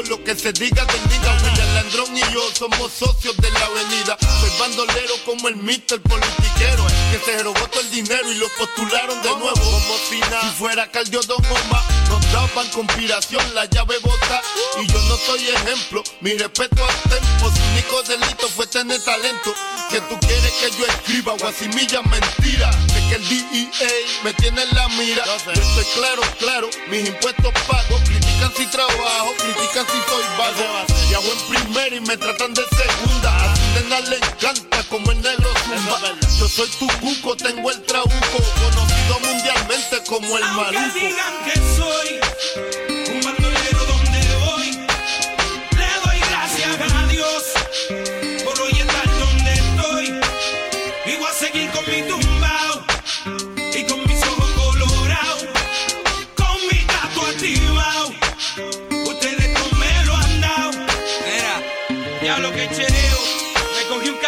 lo que se diga del diga. William Landrón y yo somos socios de la avenida. Soy bandolero como el mister politiquero que se robó todo el dinero y lo postularon de nuevo. Como si. Si fuera Caldio Don Omar, nos daban conspiración, la llave bota. Y yo no soy ejemplo, mi respeto al tempo. Su único delito fue tener talento. Que tú quieres que yo escriba guasimilla mentira. Que el DEA me tiene en la mira. Yo estoy claro, claro, mis impuestos pago. Critican si trabajo, critican si soy vago. Y hago en primera y me tratan de segunda. A su nena le encanta como el negro zumba. Yo soy tu cuco, tengo el trabuco. Conocido mundialmente como el Aunque maluco. digan que soy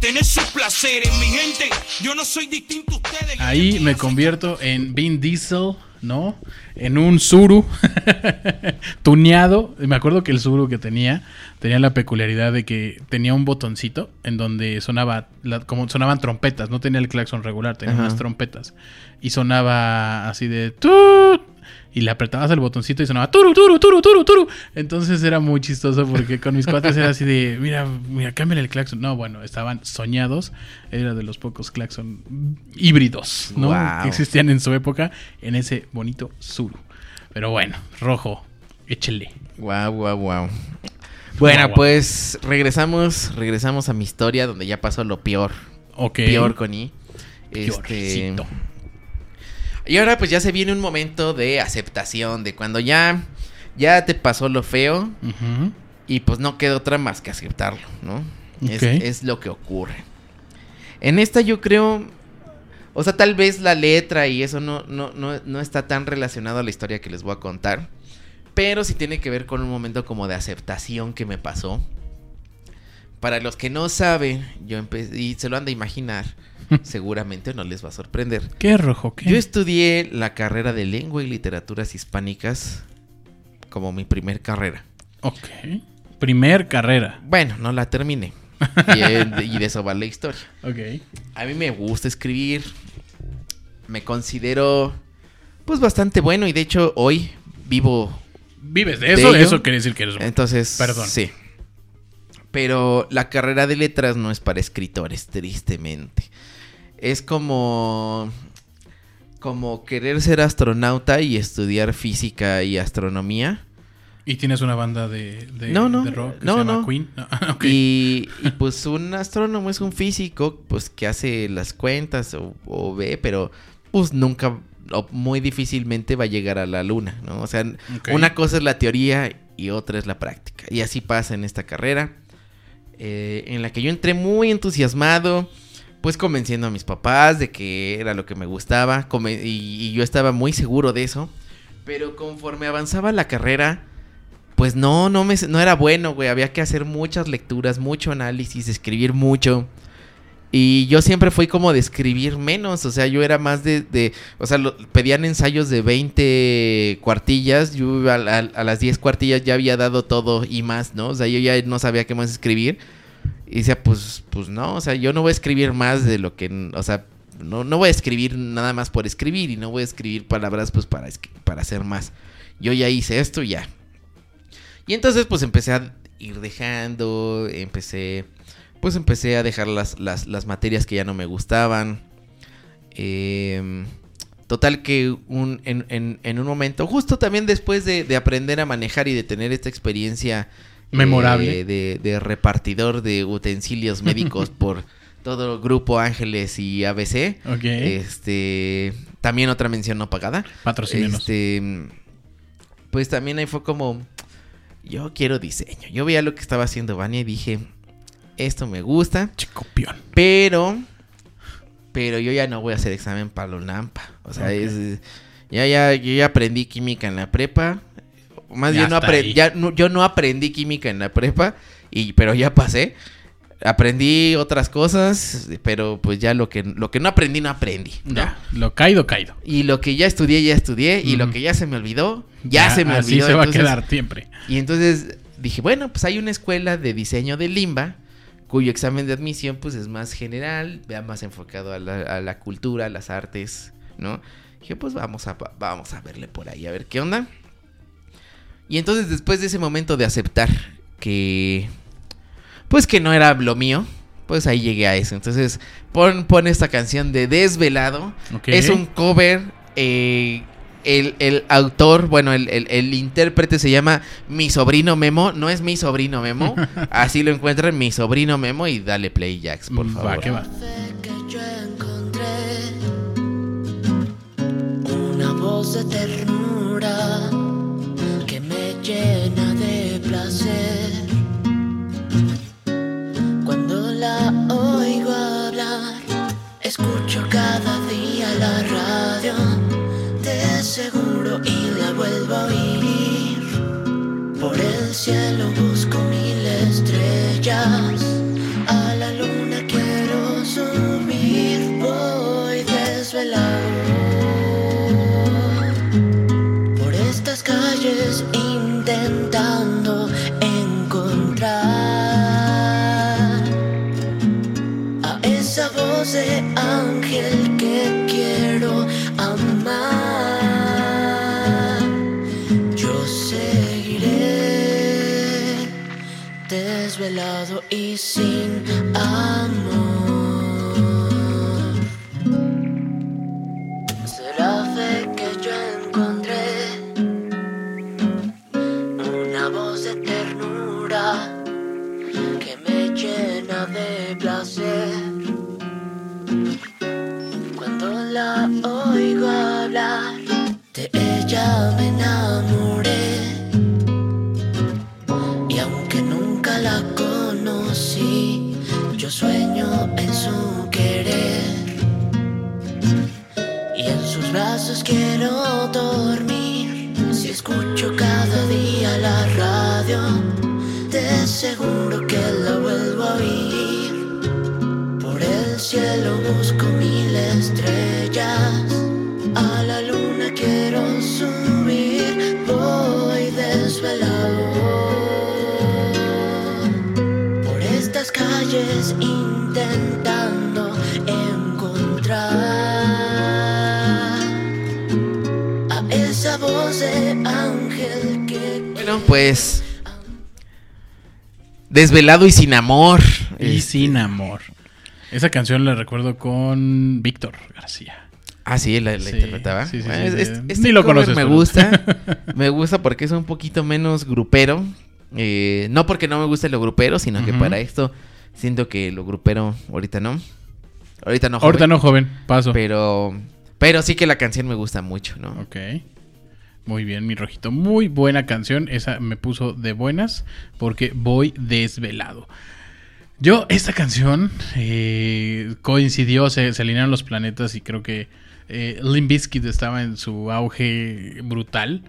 tener sus placeres. Mi gente, yo no soy distinto a ustedes. Ahí me convierto en Vin Diesel, ¿no? En un Zuru tuneado. Me acuerdo que el Zuru que tenía tenía la peculiaridad de que tenía un botoncito en donde sonaba la- como sonaban trompetas, no tenía el claxon regular, tenía Ajá. unas trompetas y sonaba así de tut y le apretabas el botoncito y sonaba turu turu turu turu turu. Entonces era muy chistoso porque con mis cuates era así de, mira, mira, cámbiale el claxon. No, bueno, estaban soñados, era de los pocos claxon híbridos, ¿no? Que existían en su época en ese bonito Zuru. Pero bueno, rojo, échele. Guau, guau, guau. Bueno, pues regresamos, regresamos a mi historia donde ya pasó lo peor. Ok. Peor con I. Este, Peorcito. Y ahora pues ya se viene un momento de aceptación, de cuando ya, ya te pasó lo feo y pues no queda otra más que aceptarlo, ¿no? Es lo que ocurre. En esta yo creo, o sea, tal vez la letra y eso no, no, no, no está tan relacionado a la historia que les voy a contar, pero sí tiene que ver con un momento como de aceptación que me pasó. Para los que no saben, yo empecé, y se lo han de imaginar, seguramente no les va a sorprender. ¿Qué rojo? ¿Qué? Yo estudié la carrera de lengua y literaturas hispánicas como mi primer carrera. Ok. Primer carrera. Bueno, no la terminé. Y, y de eso va la historia. Ok. A mí me gusta escribir. Me considero pues bastante bueno y de hecho hoy vivo ¿Vives de ¿De eso? Eso quiere decir que eres entonces Perdón. sí. Pero la carrera de letras no es para escritores, tristemente. Es como como querer ser astronauta y estudiar física y astronomía. ¿Y tienes una banda de, de, No, no, de rock que no, se llama no. Queen? Ok. Y, y, pues un astrónomo es un físico, pues que hace las cuentas o, o ve, pero pues nunca o muy difícilmente va a llegar a la luna, ¿no? O sea, una cosa es la teoría y otra es la práctica. Y así pasa en esta carrera, eh, en la que yo entré muy entusiasmado, pues convenciendo a mis papás de que era lo que me gustaba, y, y yo estaba muy seguro de eso. Pero conforme avanzaba la carrera, pues no, no, me, no era bueno, güey. Había que hacer muchas lecturas, mucho análisis, escribir mucho. Y yo siempre fui como de escribir menos, o sea, yo era más de, de o sea, pedían ensayos de 20 cuartillas, yo a las 10 cuartillas ya había dado todo y más, ¿no? O sea, yo ya no sabía qué más escribir. Y decía, pues, pues no, o sea, yo no voy a escribir más de lo que, o sea, no, no voy a escribir nada más por escribir y no voy a escribir palabras pues para, para hacer más. Yo ya hice esto y ya. Y entonces pues empecé a ir dejando, empecé, pues empecé a dejar las, las, las materias que ya no me gustaban. Em, total que un, en, en- en un momento, justo también después de, de aprender a manejar y de tener esta experiencia eh, Memorable. de, de repartidor de utensilios médicos por todo Grupo Ángeles y ABC. Ok. Este, también otra mención no pagada. Patrocínenos. Este, pues también ahí fue como, yo quiero diseño. Yo veía lo que estaba haciendo Vania y dije, esto me gusta, Chicopión. pero, pero yo ya no voy a hacer examen para la UNAMPA. O sea, es, ya, ya, yo ya aprendí química en la prepa. Más Ya bien no aprendí, ya no- yo no aprendí química en la prepa, y, pero ya pasé. Aprendí otras cosas, pero pues ya lo que, lo que no aprendí, no aprendí. ¿no? Ya. Lo caído, caído. Y lo que ya estudié, ya estudié. Y lo que ya se me olvidó, ya, se me así olvidó. se va entonces- a quedar siempre. Y entonces dije, bueno, pues hay una escuela de diseño de Limba, cuyo examen de admisión pues es más general, vea más enfocado a la, a la cultura, a las artes, ¿no? Dije, pues vamos a, vamos a verle por ahí, a ver qué onda. Y entonces después de ese momento de aceptar que, pues que no era lo mío, pues ahí llegué a eso. Entonces pon, pon esta canción de Desvelado. Es un cover. eh, el, el autor, bueno, el, el- el intérprete se llama Mi Sobrino Memo. No es Mi Sobrino Memo. Así lo encuentran, Mi Sobrino Memo. Y dale play, Jax, por Mm, favor. Va, que va. que yo encontré una voz de ternura escucho cada día la radio, de seguro y la vuelvo a oír. Por el cielo busco mil estrellas, de ángel que quiero amar. Yo seguiré desvelado y sin amor. Me enamoré. Y aunque nunca la conocí, yo sueño en su querer. Y en sus brazos quiero dormir. Si escucho cada día la radio, de seguro que la vuelvo a oír. Por el cielo busco mil estrellas. Bueno, pues. Desvelado y sin amor. Y Este, sin amor. Esa canción la recuerdo con Víctor García. Ah, sí, la, la Sí, interpretaba. sí, sí, Bueno, sí, es- sí. es- Ni este lo conoces, Me pero- gusta. me gusta porque es un poquito menos grupero. Eh, no porque no me guste lo grupero, sino que para esto siento que lo grupero ahorita no. Ahorita no. Ahorita joven, no, joven. Paso. Pero, pero sí que la canción me gusta mucho, ¿no? Ok. Muy bien, mi rojito. Muy buena canción. Esa me puso de buenas porque voy desvelado. Yo, esta canción eh, coincidió, se, alinearon los planetas y creo que eh, Bizkit estaba en su auge brutal.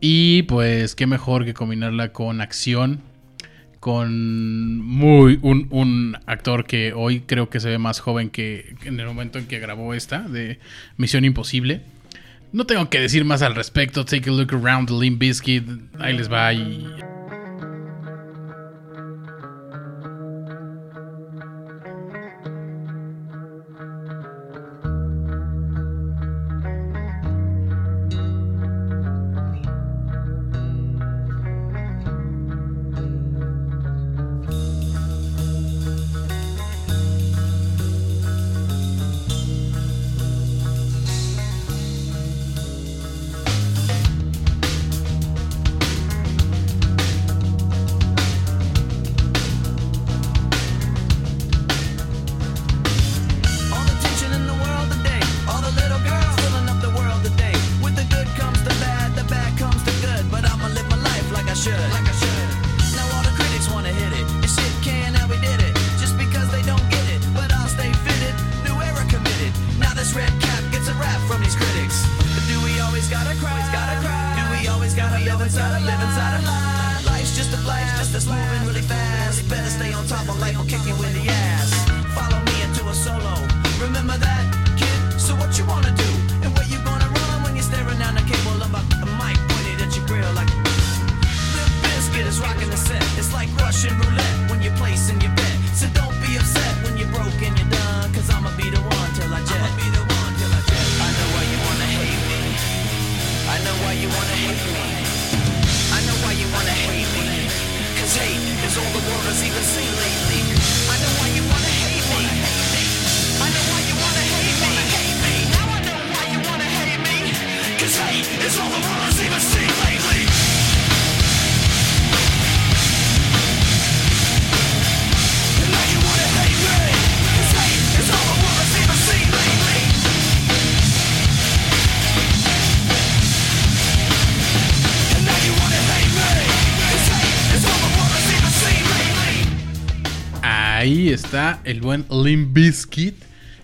Y pues, qué mejor que combinarla con acción, con muy un, un actor que hoy creo que se ve más joven que que en el momento en que grabó esta de Misión Imposible. No tengo que decir más al respecto. Take a look around the Limp Bizkit. Ahí les va y top of life will kick you El buen Limp Bizkit.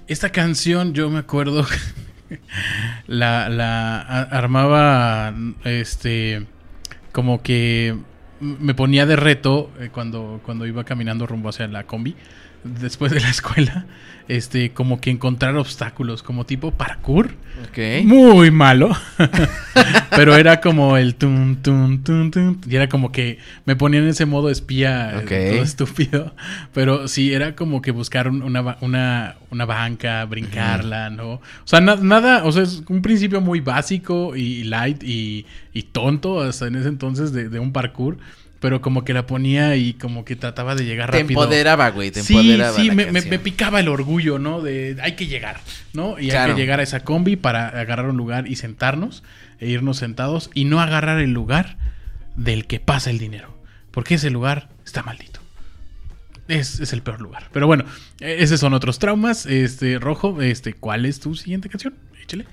Esta canción, yo me acuerdo, la, la armaba, este, como que me ponía de reto eh, cuando, cuando iba caminando rumbo hacia la combi, después de la escuela, este, como que encontrar obstáculos, como tipo parkour. Ok. Muy malo. Pero era como el tun, tun, tun, tun. Y era como que me ponía en ese modo espía, eh, Ok. todo estúpido. Pero sí, era como que buscar un- una, una, una banca, brincarla, ¿no? O sea, na- nada, o sea, es un principio muy básico y light y, y tonto hasta en ese entonces de, de un parkour. Pero como que la ponía y como que trataba de llegar Te rápido. empoderaba, güey. Te Sí, empoderaba. sí, la me, me- picaba el orgullo, ¿no? De hay que llegar, ¿no? Y hay que llegar a esa combi para agarrar un lugar y sentarnos e irnos sentados y no agarrar el lugar del que pasa el dinero. Porque ese lugar está maldito. Es, es el peor lugar. Pero bueno, eh, esos son otros traumas. Este, Rojo, este, ¿cuál es tu siguiente canción? Échale.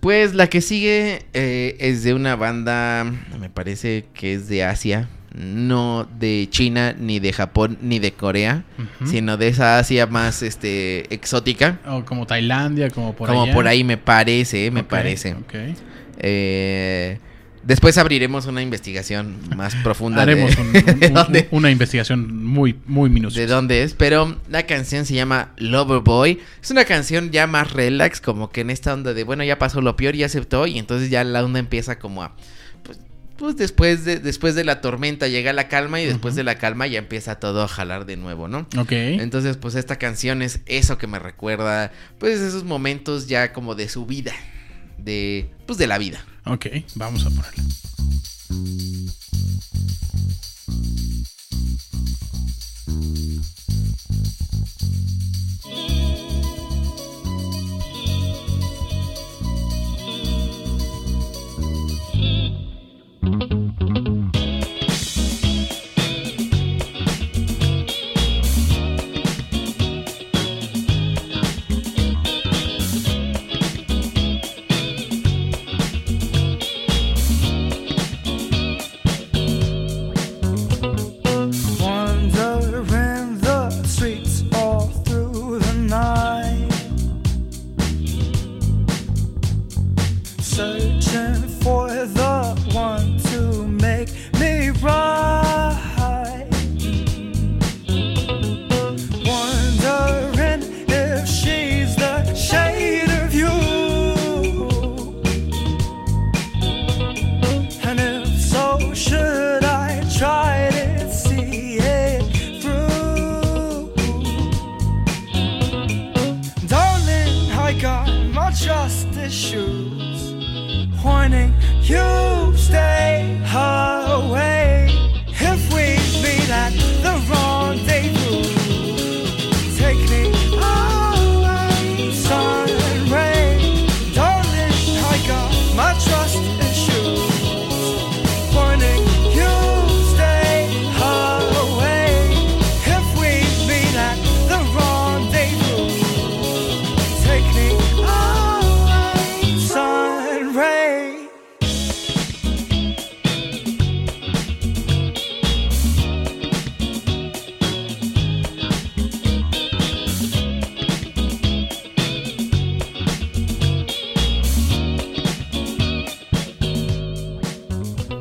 Pues la que sigue eh, es de una banda, me parece que es de Asia, no de China, ni de Japón, ni de Corea, sino de esa Asia más este exótica. O como Tailandia, como por como allá. por ahí me parece, me parece. ok. Eh, después abriremos una investigación más profunda de- Haremos un- de, un- dónde, una investigación muy, muy de minuciosa. dónde es. Pero la canción se llama Loverboy. Es una canción ya más relax, como que en esta onda de, bueno, ya pasó lo peor y aceptó. Y entonces ya la onda empieza como a... Pues, después, de, después de la tormenta llega la calma y después de la calma ya empieza todo a jalar de nuevo, ¿no? Ok. Entonces, pues esta canción es eso que me recuerda, pues esos momentos ya como de su vida, de, pues de la vida. Ok, vamos a ponerla.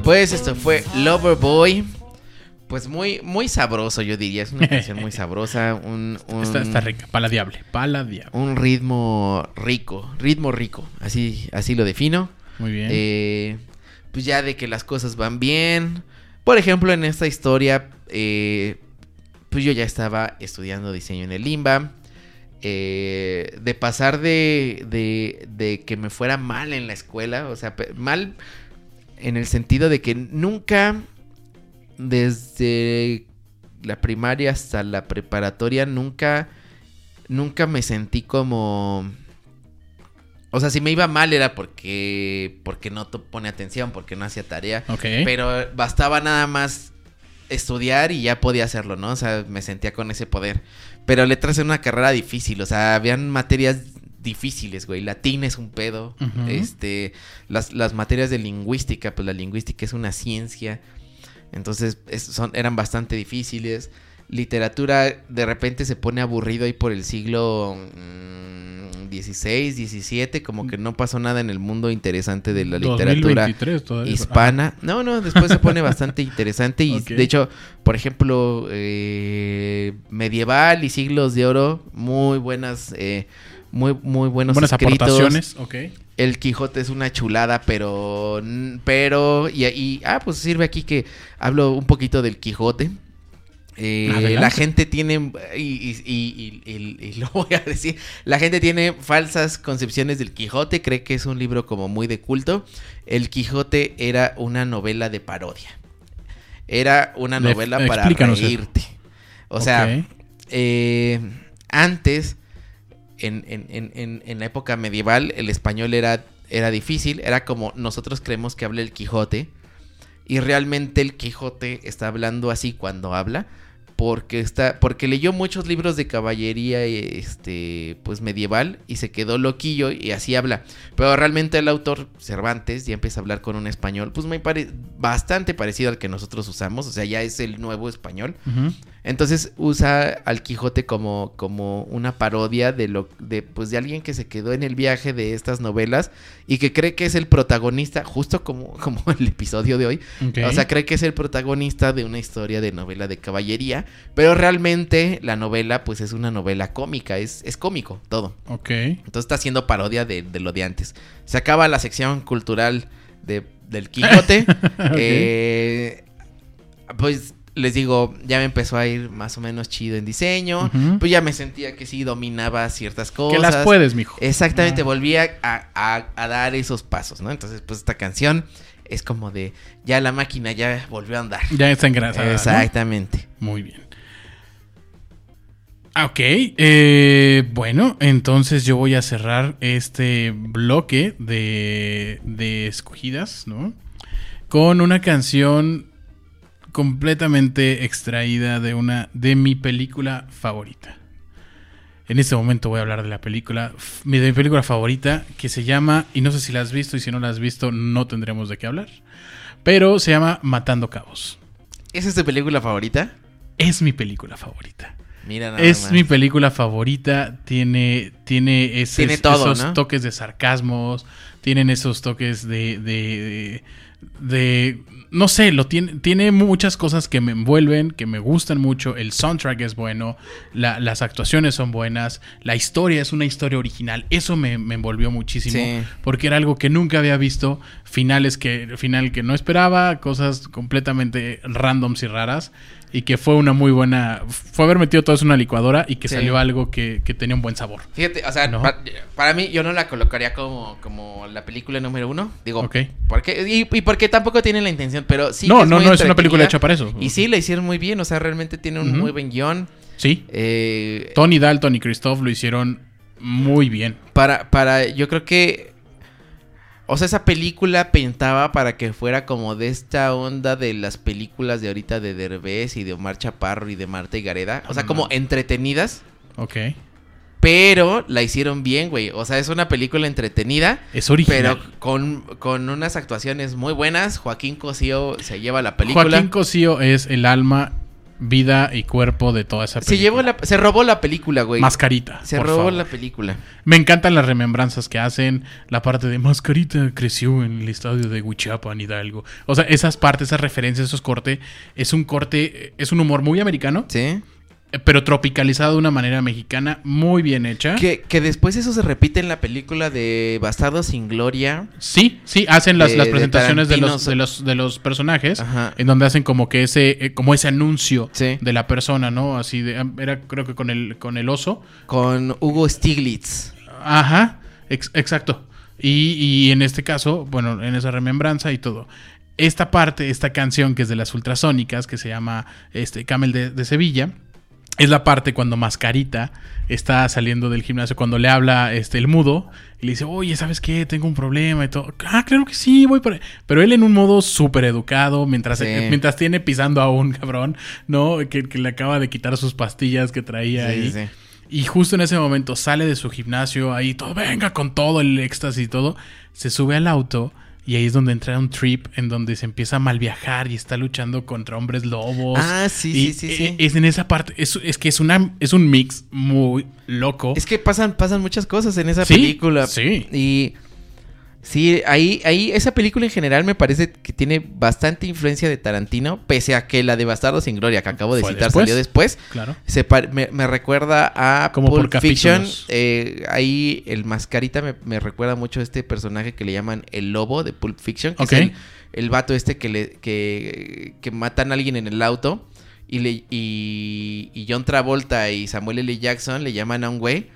Pues esto fue Loverboy. Pues muy, muy sabroso, yo diría. Es una canción muy sabrosa. Un, un- Está, está rica, paladiable, paladiable. un ritmo rico. Ritmo rico. Así, así lo defino. Muy bien. Eh, pues ya de que las cosas van bien. Por ejemplo, en esta historia, eh, pues yo ya estaba estudiando diseño en el Limba. Eh, de pasar de, de, de que me fuera mal en la escuela, o sea, mal en el sentido de que nunca, desde la primaria hasta la preparatoria, nunca, nunca me sentí como... O sea, si me iba mal era porque, porque no pone atención, porque no hacía tarea. Pero bastaba nada más estudiar y ya podía hacerlo, ¿no? O sea, me sentía con ese poder. Pero letras era una carrera difícil, o sea, habían materias difíciles, güey. Latín es un pedo. Este, las, las materias de lingüística, pues la lingüística es una ciencia. Entonces, es- son, eran bastante difíciles. Literatura de repente se pone aburrido ahí por el siglo mm, 16, 17, como que no pasó nada en el mundo interesante de la literatura 2023 todavía. hispana. No, no, después se pone bastante interesante y de hecho, por ejemplo, eh, medieval y siglos de oro, muy buenas, eh, muy, muy buenos Buenas escritos. aportaciones, ok. El Quijote es una chulada, pero, pero, y, y- ah, pues sirve aquí que hablo un poquito del Quijote. Eh, la gente tiene, y, y- lo voy a decir, la gente tiene falsas concepciones del Quijote, cree que es un libro como muy de culto. El Quijote era una novela de parodia. Era una novela para reírte. O sea, eh, antes, en, en- en- en- la época medieval, el español era, era difícil. Era como nosotros creemos que habla el Quijote. Y realmente el Quijote está hablando así cuando habla. Porque está. Porque leyó muchos libros de caballería este. pues medieval. Y se quedó loquillo y así habla. Pero realmente el autor Cervantes ya empieza a hablar con un español. Pues bastante parecido al que nosotros usamos. O sea, ya es el nuevo español. Entonces usa al Quijote como, como una parodia de lo de pues de alguien que se quedó en el viaje de estas novelas y que cree que es el protagonista, justo como, como el episodio de hoy. O sea, cree que es el protagonista de una historia de novela de caballería, pero realmente la novela pues es una novela cómica, es, es cómico todo. Ok. Entonces está haciendo parodia de, de lo de antes. Se acaba la sección cultural de, del Quijote. Eh, pues les digo, ya me empezó a ir más o menos chido en diseño. Pues ya me sentía que sí dominaba ciertas cosas. Que las puedes, mijo. Exactamente, Ah. volví a, a- a dar esos pasos, ¿no? Entonces, pues esta canción es como de, ya la máquina ya volvió a andar. Ya está engrasada. ¿no? Exactamente. Muy bien. Ah, Ok, eh, bueno, entonces yo voy a cerrar este bloque de, de escogidas, ¿no? Con una canción completamente extraída de una de mi película favorita. En este momento voy a hablar de la película, de mi película favorita, que se llama, y no sé si la has visto, y si no la has visto, no tendremos de qué hablar, pero se llama Matando Cabos. ¿Esa es tu película favorita? Es mi película favorita. Mira nada Es más. mi película favorita. Tiene, tiene, ese- Tiene todo, esos ¿no? toques de sarcasmos. Tienen esos toques de. de, de- de- no sé, lo tiene, tiene muchas cosas que me envuelven, que me gustan mucho. El soundtrack es bueno, la- las actuaciones son buenas, la historia es una historia original. Eso me, me envolvió muchísimo Sí. porque era algo que nunca había visto. Finales que, final que no esperaba, cosas completamente randoms y raras. Y que fue una muy buena. Fue haber metido todo eso en una licuadora y que Sí. salió algo que, que tenía un buen sabor. Fíjate, o sea, para mí yo no la colocaría como, como la película número uno. Digo, Ok. porque, y, y porque tampoco tiene la intención, pero sí. No, que no, no es una película hecha para eso. Y sí, la hicieron muy bien, o sea, realmente tiene un muy buen guion. Sí. Eh, Tony Dalton y Christoph lo hicieron muy bien. para, para, yo creo que, o sea, esa película pintaba para que fuera como de esta onda de las películas de ahorita de Derbez y de Omar Chaparro y de Marta y Gareda. O sea, como entretenidas, Ok. pero la hicieron bien, güey. O sea, es una película entretenida. Es original. Pero con, con unas actuaciones muy buenas. Joaquín Cosío se lleva la película. Joaquín Cosío es el alma, vida y cuerpo de toda esa se película. llevó la, se robó la película, güey. Mascarita. Se por robó favor. la película. Me encantan las remembranzas que hacen. La parte de Mascarita creció en el estadio de Huichapan, Hidalgo. O sea, esas partes, esas referencias, esos cortes. Es un corte, es un humor muy americano, Sí. Eh, pero tropicalizado de una manera mexicana, muy bien hecha. Que, que después eso se repite en la película de Bastardo sin Gloria. Sí, sí, hacen las, De- las presentaciones de, los, de, los, de los personajes, Ajá. en donde hacen como que ese, eh, como ese anuncio Sí. de la persona, ¿no? Así de, era creo que con el, con el oso. Con Hugo Stiglitz. Ajá, ex- exacto. Y, y en este caso, bueno, en esa remembranza y todo. Esta parte, esta canción que es de las ultrasónicas, que se llama este Camel de, de Sevilla, es la parte cuando Mascarita está saliendo del gimnasio, cuando le habla este el mudo y le dice, oye, ¿sabes qué? Tengo un problema y todo. Ah, claro que sí, voy por ahí". Pero él en un modo súper educado, mientras, Sí. mientras tiene pisando a un cabrón, ¿no? Que, que le acaba de quitar sus pastillas que traía ahí. Sí, sí. Y justo en ese momento sale de su gimnasio, ahí todo, venga con todo el éxtasis y todo, se sube al auto y ahí es donde entra un trip en donde se empieza a mal viajar y está luchando contra hombres lobos. Ah, sí, Y, sí, sí, eh, sí. Es en esa parte, es, es que es, una, es un mix muy loco. Es que pasan, pasan muchas cosas en esa Sí, película. sí. Y sí, ahí, ahí, esa película en general me parece que tiene bastante influencia de Tarantino, pese a que la de Bastardo sin Gloria, que acabo de citar, después. salió después. Claro. Se me, me recuerda a Como por Pulp Fiction. capítulos. Eh, ahí el mascarita me, me recuerda mucho a este personaje que le llaman el lobo de Pulp Fiction. Que Ok. es el, el vato este que le que, que matan a alguien en el auto. Y, le, y, y John Travolta y Samuel L. Jackson le llaman a un güey.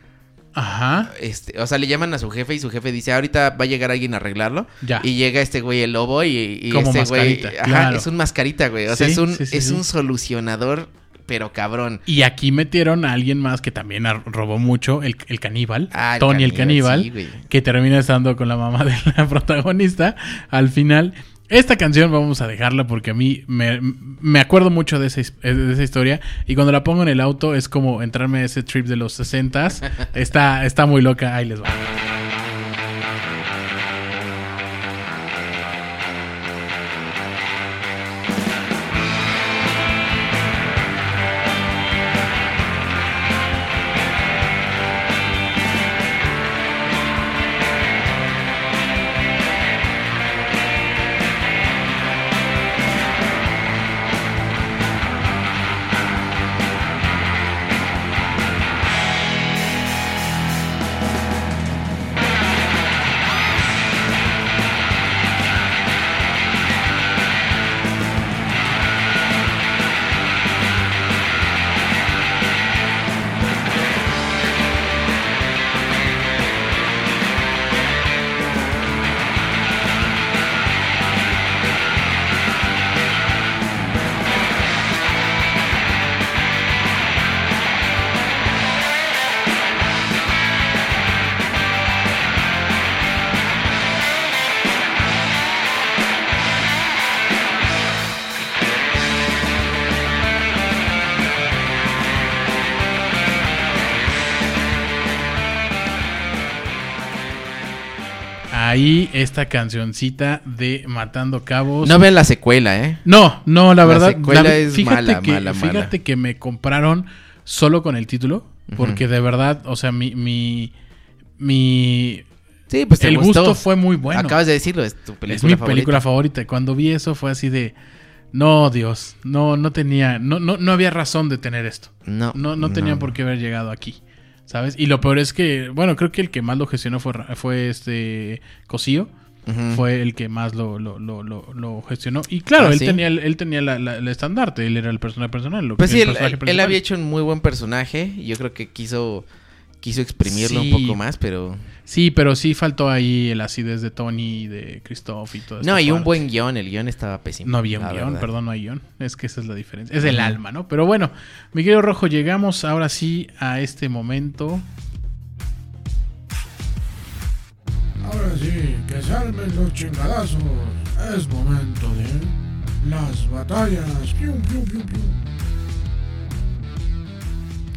Ajá. Este, o sea, le llaman a su jefe y su jefe dice, ahorita va a llegar alguien a arreglarlo. Ya. Y llega este güey el lobo y, y Como este güey... mascarita, Ajá, claro. es un mascarita, güey. O sea, Sí, es un, sí, sí, es un solucionador, pero cabrón. Y aquí metieron a alguien más que también robó mucho, el, el caníbal, Ah, el Tony el caníbal, sí, que termina estando con la mamá de la protagonista al final. Esta canción vamos a dejarla porque a mí me, me acuerdo mucho de esa, his- de esa historia y cuando la pongo en el auto es como entrarme a ese trip de los 60s. Está, está muy loca, ahí les va. Esta cancioncita de Matando Cabos. No vean la secuela, ¿eh? No, no, la La verdad. secuela la- es fíjate mala, que, mala, mala. Fíjate que me compraron solo con el título. Porque de verdad, o sea, mi. Mi. mi Sí, pues te el gustó. gusto fue muy bueno. Acabas de decirlo, es tu película es mi favorita. película favorita. Cuando vi eso fue así de. No, Dios. No, no tenía. No, no, no había razón de tener esto. No, No, no tenían por qué haber llegado aquí. ¿Sabes? Y lo peor es que, bueno, creo que el que más lo gestionó fue, fue este Cosío. Fue el que más lo, lo, lo, lo, gestionó. Y claro, Ah, él ¿sí? tenía, él tenía la, la- el estandarte, él era el personaje personal. Lo, Pues el sí, él, había hecho un muy buen personaje. y Yo creo que quiso, quiso exprimirlo Sí. un poco más, pero... Sí, pero sí faltó ahí el acidez de Tony, de Christoph y todo No, esta y un parte. buen guion. El guion estaba pésimo. No había un guion, verdad. perdón, no hay guion. Es que esa es la diferencia. Es el alma, ¿no? Pero bueno, mi querido Rojo, llegamos ahora sí a este momento. Ahora sí, que se armen los chingadazos. Es momento de las batallas. Pium, pium, pium, pium.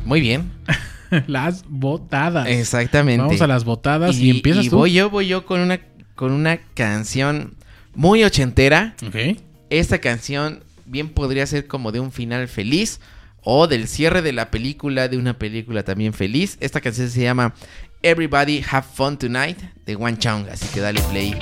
Muy bien. las botadas. Exactamente. Vamos a las botadas y, empiezas y tú. voy yo, voy yo con una, con una canción muy ochentera. Ok. Esta canción bien podría ser como de un final feliz o del cierre de la película, de una película también feliz. Esta canción se llama Everybody Have Fun Tonight de One Chong, así que dale play.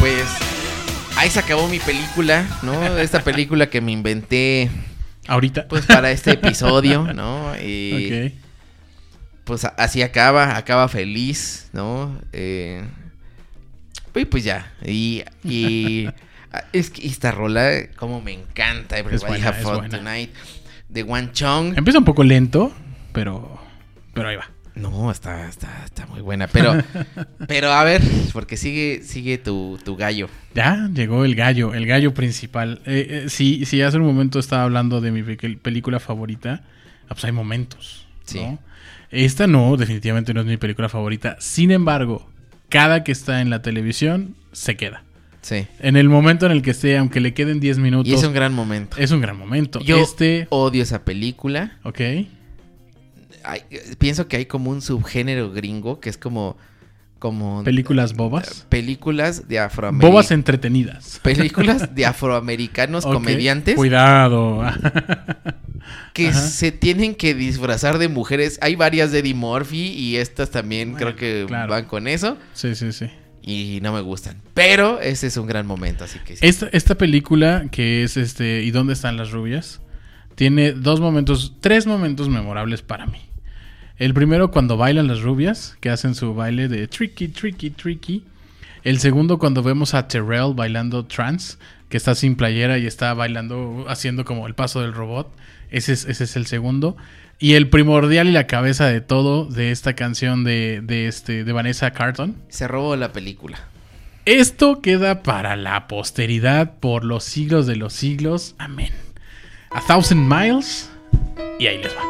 Pues ahí se acabó mi película, ¿no? Esta película que me inventé Ahorita. pues para este episodio, ¿no? Y Ok. pues así acaba, acaba feliz, ¿no? Eh, y pues ya. Y, y es que esta rola, como me encanta, Everybody Have Fun. Tonight, de One Chong. Empieza un poco lento, pero, pero ahí va. No, está, está, está muy buena, pero, pero a ver, porque sigue, sigue tu, tu gallo. Ya llegó el gallo, el gallo principal. Eh, eh, si, si hace un momento estaba hablando de mi pe- película favorita, ah, pues hay momentos. Sí. ¿no? Esta no, definitivamente no es mi película favorita. Sin embargo, cada que está en la televisión se queda. Sí. En el momento en el que esté, aunque le queden 10 minutos. Y es un gran momento. es un gran momento. Yo Este, odio esa película. ok. Hay- pienso que hay como un subgénero gringo que es como. como Películas bobas. películas de afroamericanos. Bobas entretenidas. Películas de afroamericanos comediantes Cuidado. que Ajá. se tienen que disfrazar de mujeres. Hay varias de Eddie Murphy y estas también Bueno, creo que claro. van con eso. sí, sí, sí. Y no me gustan. Pero ese es un gran momento, así que sí. Esta, esta película, que es este ¿Y dónde están las rubias? Tiene dos momentos, tres momentos memorables para mí. El primero cuando bailan las rubias, que hacen su baile de tricky, tricky, tricky. El segundo cuando vemos a Terrell bailando trance, que está sin playera y está bailando, haciendo como el paso del robot. Ese es, ese es el segundo. Y el primordial y la cabeza de todo de esta canción de, de, este, de Vanessa Carlton. Se robó la película. Esto queda para la posteridad por los siglos de los siglos. Amén. A Thousand Miles. Y ahí les va.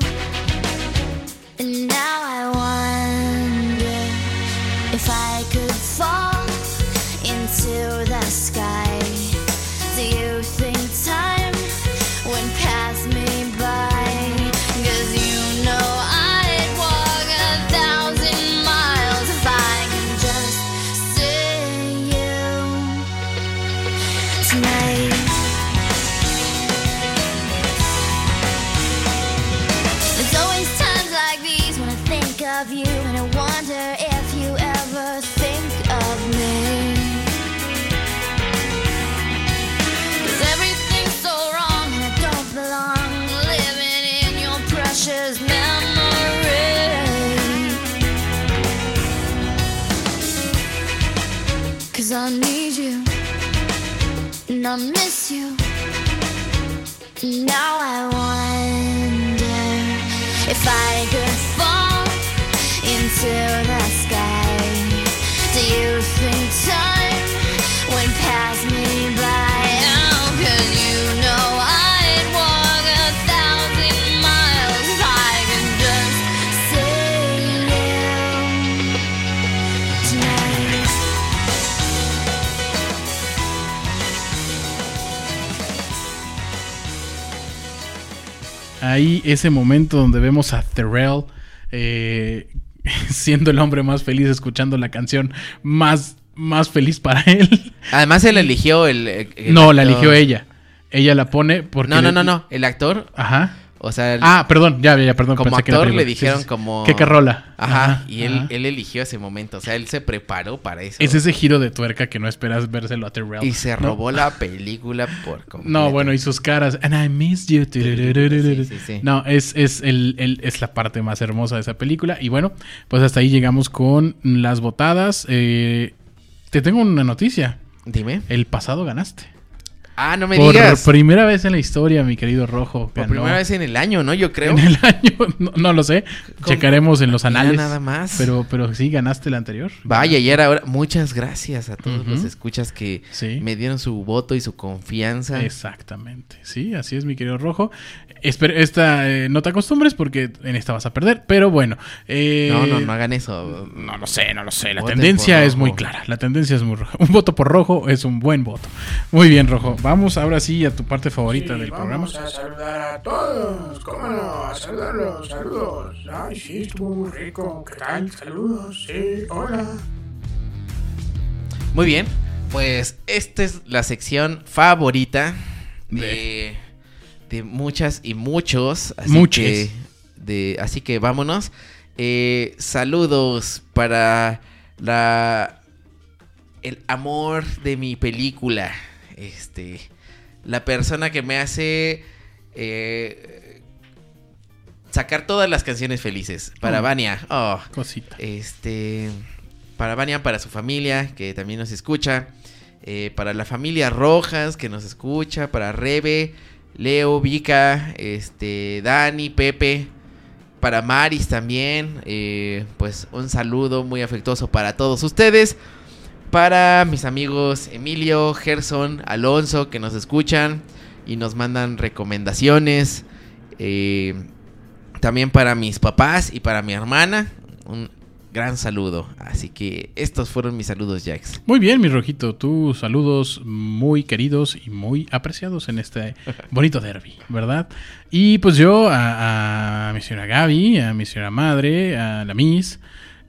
Ahí ese momento donde vemos a Terrell eh, siendo el hombre más feliz escuchando la canción más, más feliz para él. Además, él eligió el. el no, la eligió ella. Ella la pone porque... No, no, no, no. El actor. Ajá. O sea, el- Ah, perdón, ya, ya, perdón. como pensé que era actor le dijeron Sí, sí. como. ¿Qué, qué rola? Ajá. y él, ajá. él eligió ese momento. O sea, él se preparó para eso. Es ese giro de tuerca que no esperas vérselo a Terrell. Y se ¿no? robó la película por completo. No, bueno, y sus caras. And I miss you. Sí. No, es, es, el, el- es la parte más hermosa de esa película. Y bueno, pues hasta ahí llegamos con las votadas. Eh, te tengo una noticia. Dime. El pasado ganaste. Ah, no me Por digas. primera vez en la historia, mi querido Rojo. Por primera vez en el año, ¿no? Yo creo. En el año, no, no lo sé. ¿Cómo? Checaremos en los anales. nada más. Pero, pero sí, ganaste el anterior. Vaya, y era ahora. Muchas gracias a todos los escuchas que Sí. me dieron su voto y su confianza. Exactamente, sí, así es mi querido Rojo. Espero, esta eh, no te acostumbres porque en esta vas a perder, pero bueno. eh, No, no, no hagan eso. No lo sé, no lo sé. La Voten tendencia es muy clara. La tendencia es muy roja. Un voto por rojo es un buen voto. Muy bien, Rojo. Vamos ahora sí a tu parte favorita Sí, del programa. Vamos a saludar a todos, cómo no, a saludarlos, saludos. Ay, sí, estuvo muy rico. ¿Qué tal? Saludos, sí, hola. Muy bien. Pues esta es la sección favorita de, de muchas y muchos. Así Muches. Que, de, así que vámonos. Eh, saludos para la el amor de mi película. Este. La persona que me hace. eh, sacar todas las canciones felices. Para Oh. Vania. Oh. Cosita. Este. Para Vania, para su familia, que también nos escucha. eh, para la familia Rojas, que nos escucha. Para Rebe, Leo, Vika, este, Dani, Pepe. Para Maris también. eh, pues un saludo muy afectuoso para todos ustedes. Para mis amigos Emilio, Gerson, Alonso, que nos escuchan y nos mandan recomendaciones. eh, también para mis papás y para mi hermana. Un gran saludo. Así que estos fueron mis saludos, Jax. Muy bien, mi Rojito. Tus saludos muy queridos y muy apreciados en este bonito derby, ¿verdad? Y pues yo a, a mi señora Gaby, a mi señora madre, a la Miss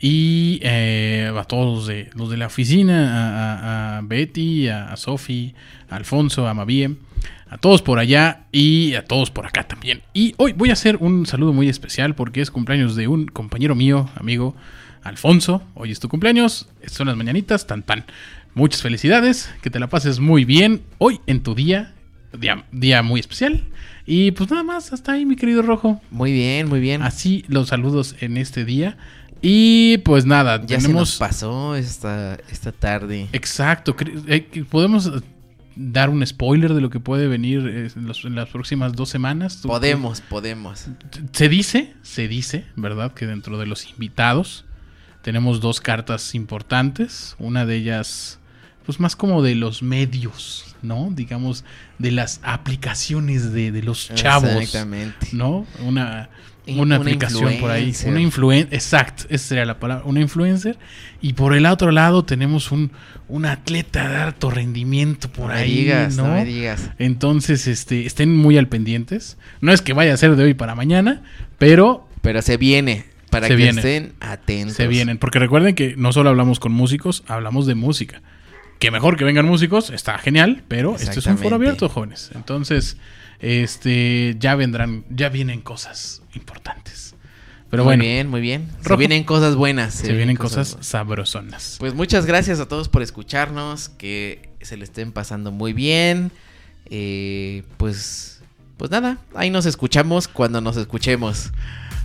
y eh, a todos los de, los de la oficina, a, a- a Betty, a, a Sofi, a Alfonso, a Mavie, a todos por allá y a todos por acá también. Y hoy voy a hacer un saludo muy especial porque es cumpleaños de un compañero mío, amigo Alfonso. Hoy es tu cumpleaños, son las mañanitas, tan tan. Muchas felicidades, que te la pases muy bien hoy en tu día, día, día muy especial. Y pues nada más, hasta ahí mi querido Rojo. Muy bien, muy bien. Así los saludos en este día. Y pues nada, Ya se nos tenemos... pasó esta, esta tarde. Exacto, eh, podemos dar un spoiler de lo que puede venir eh, en, los- en las próximas dos semanas. ¿Tú- Podemos, podemos. Se dice, se dice, ¿verdad? Que dentro de los invitados tenemos dos cartas importantes. Una de ellas, pues más como de los medios, ¿no? Digamos, de las aplicaciones de, de los chavos. Exactamente. ¿No? Una, una una aplicación por ahí. Una influencer. Exacto, esa sería la palabra. Una influencer. Y por el otro lado tenemos un, un atleta de alto rendimiento por No me ahí. digas, ¿no? no me digas. Entonces, este, estén muy al pendientes. No es que vaya a ser de hoy para mañana, pero Pero se viene. Para Se que viene. estén atentos. se vienen. Porque recuerden que no solo hablamos con músicos, hablamos de música. Que mejor que vengan músicos, está genial, pero este es un foro abierto, jóvenes. Entonces, este, ya vendrán, ya vienen cosas importantes. Pero muy bueno, bien, muy bien. Se vienen cosas buenas. se, vienen cosas, buenas. sabrosonas. Pues muchas gracias a todos por escucharnos. Que se le estén pasando muy bien. Eh, pues, pues nada, ahí nos escuchamos cuando nos escuchemos.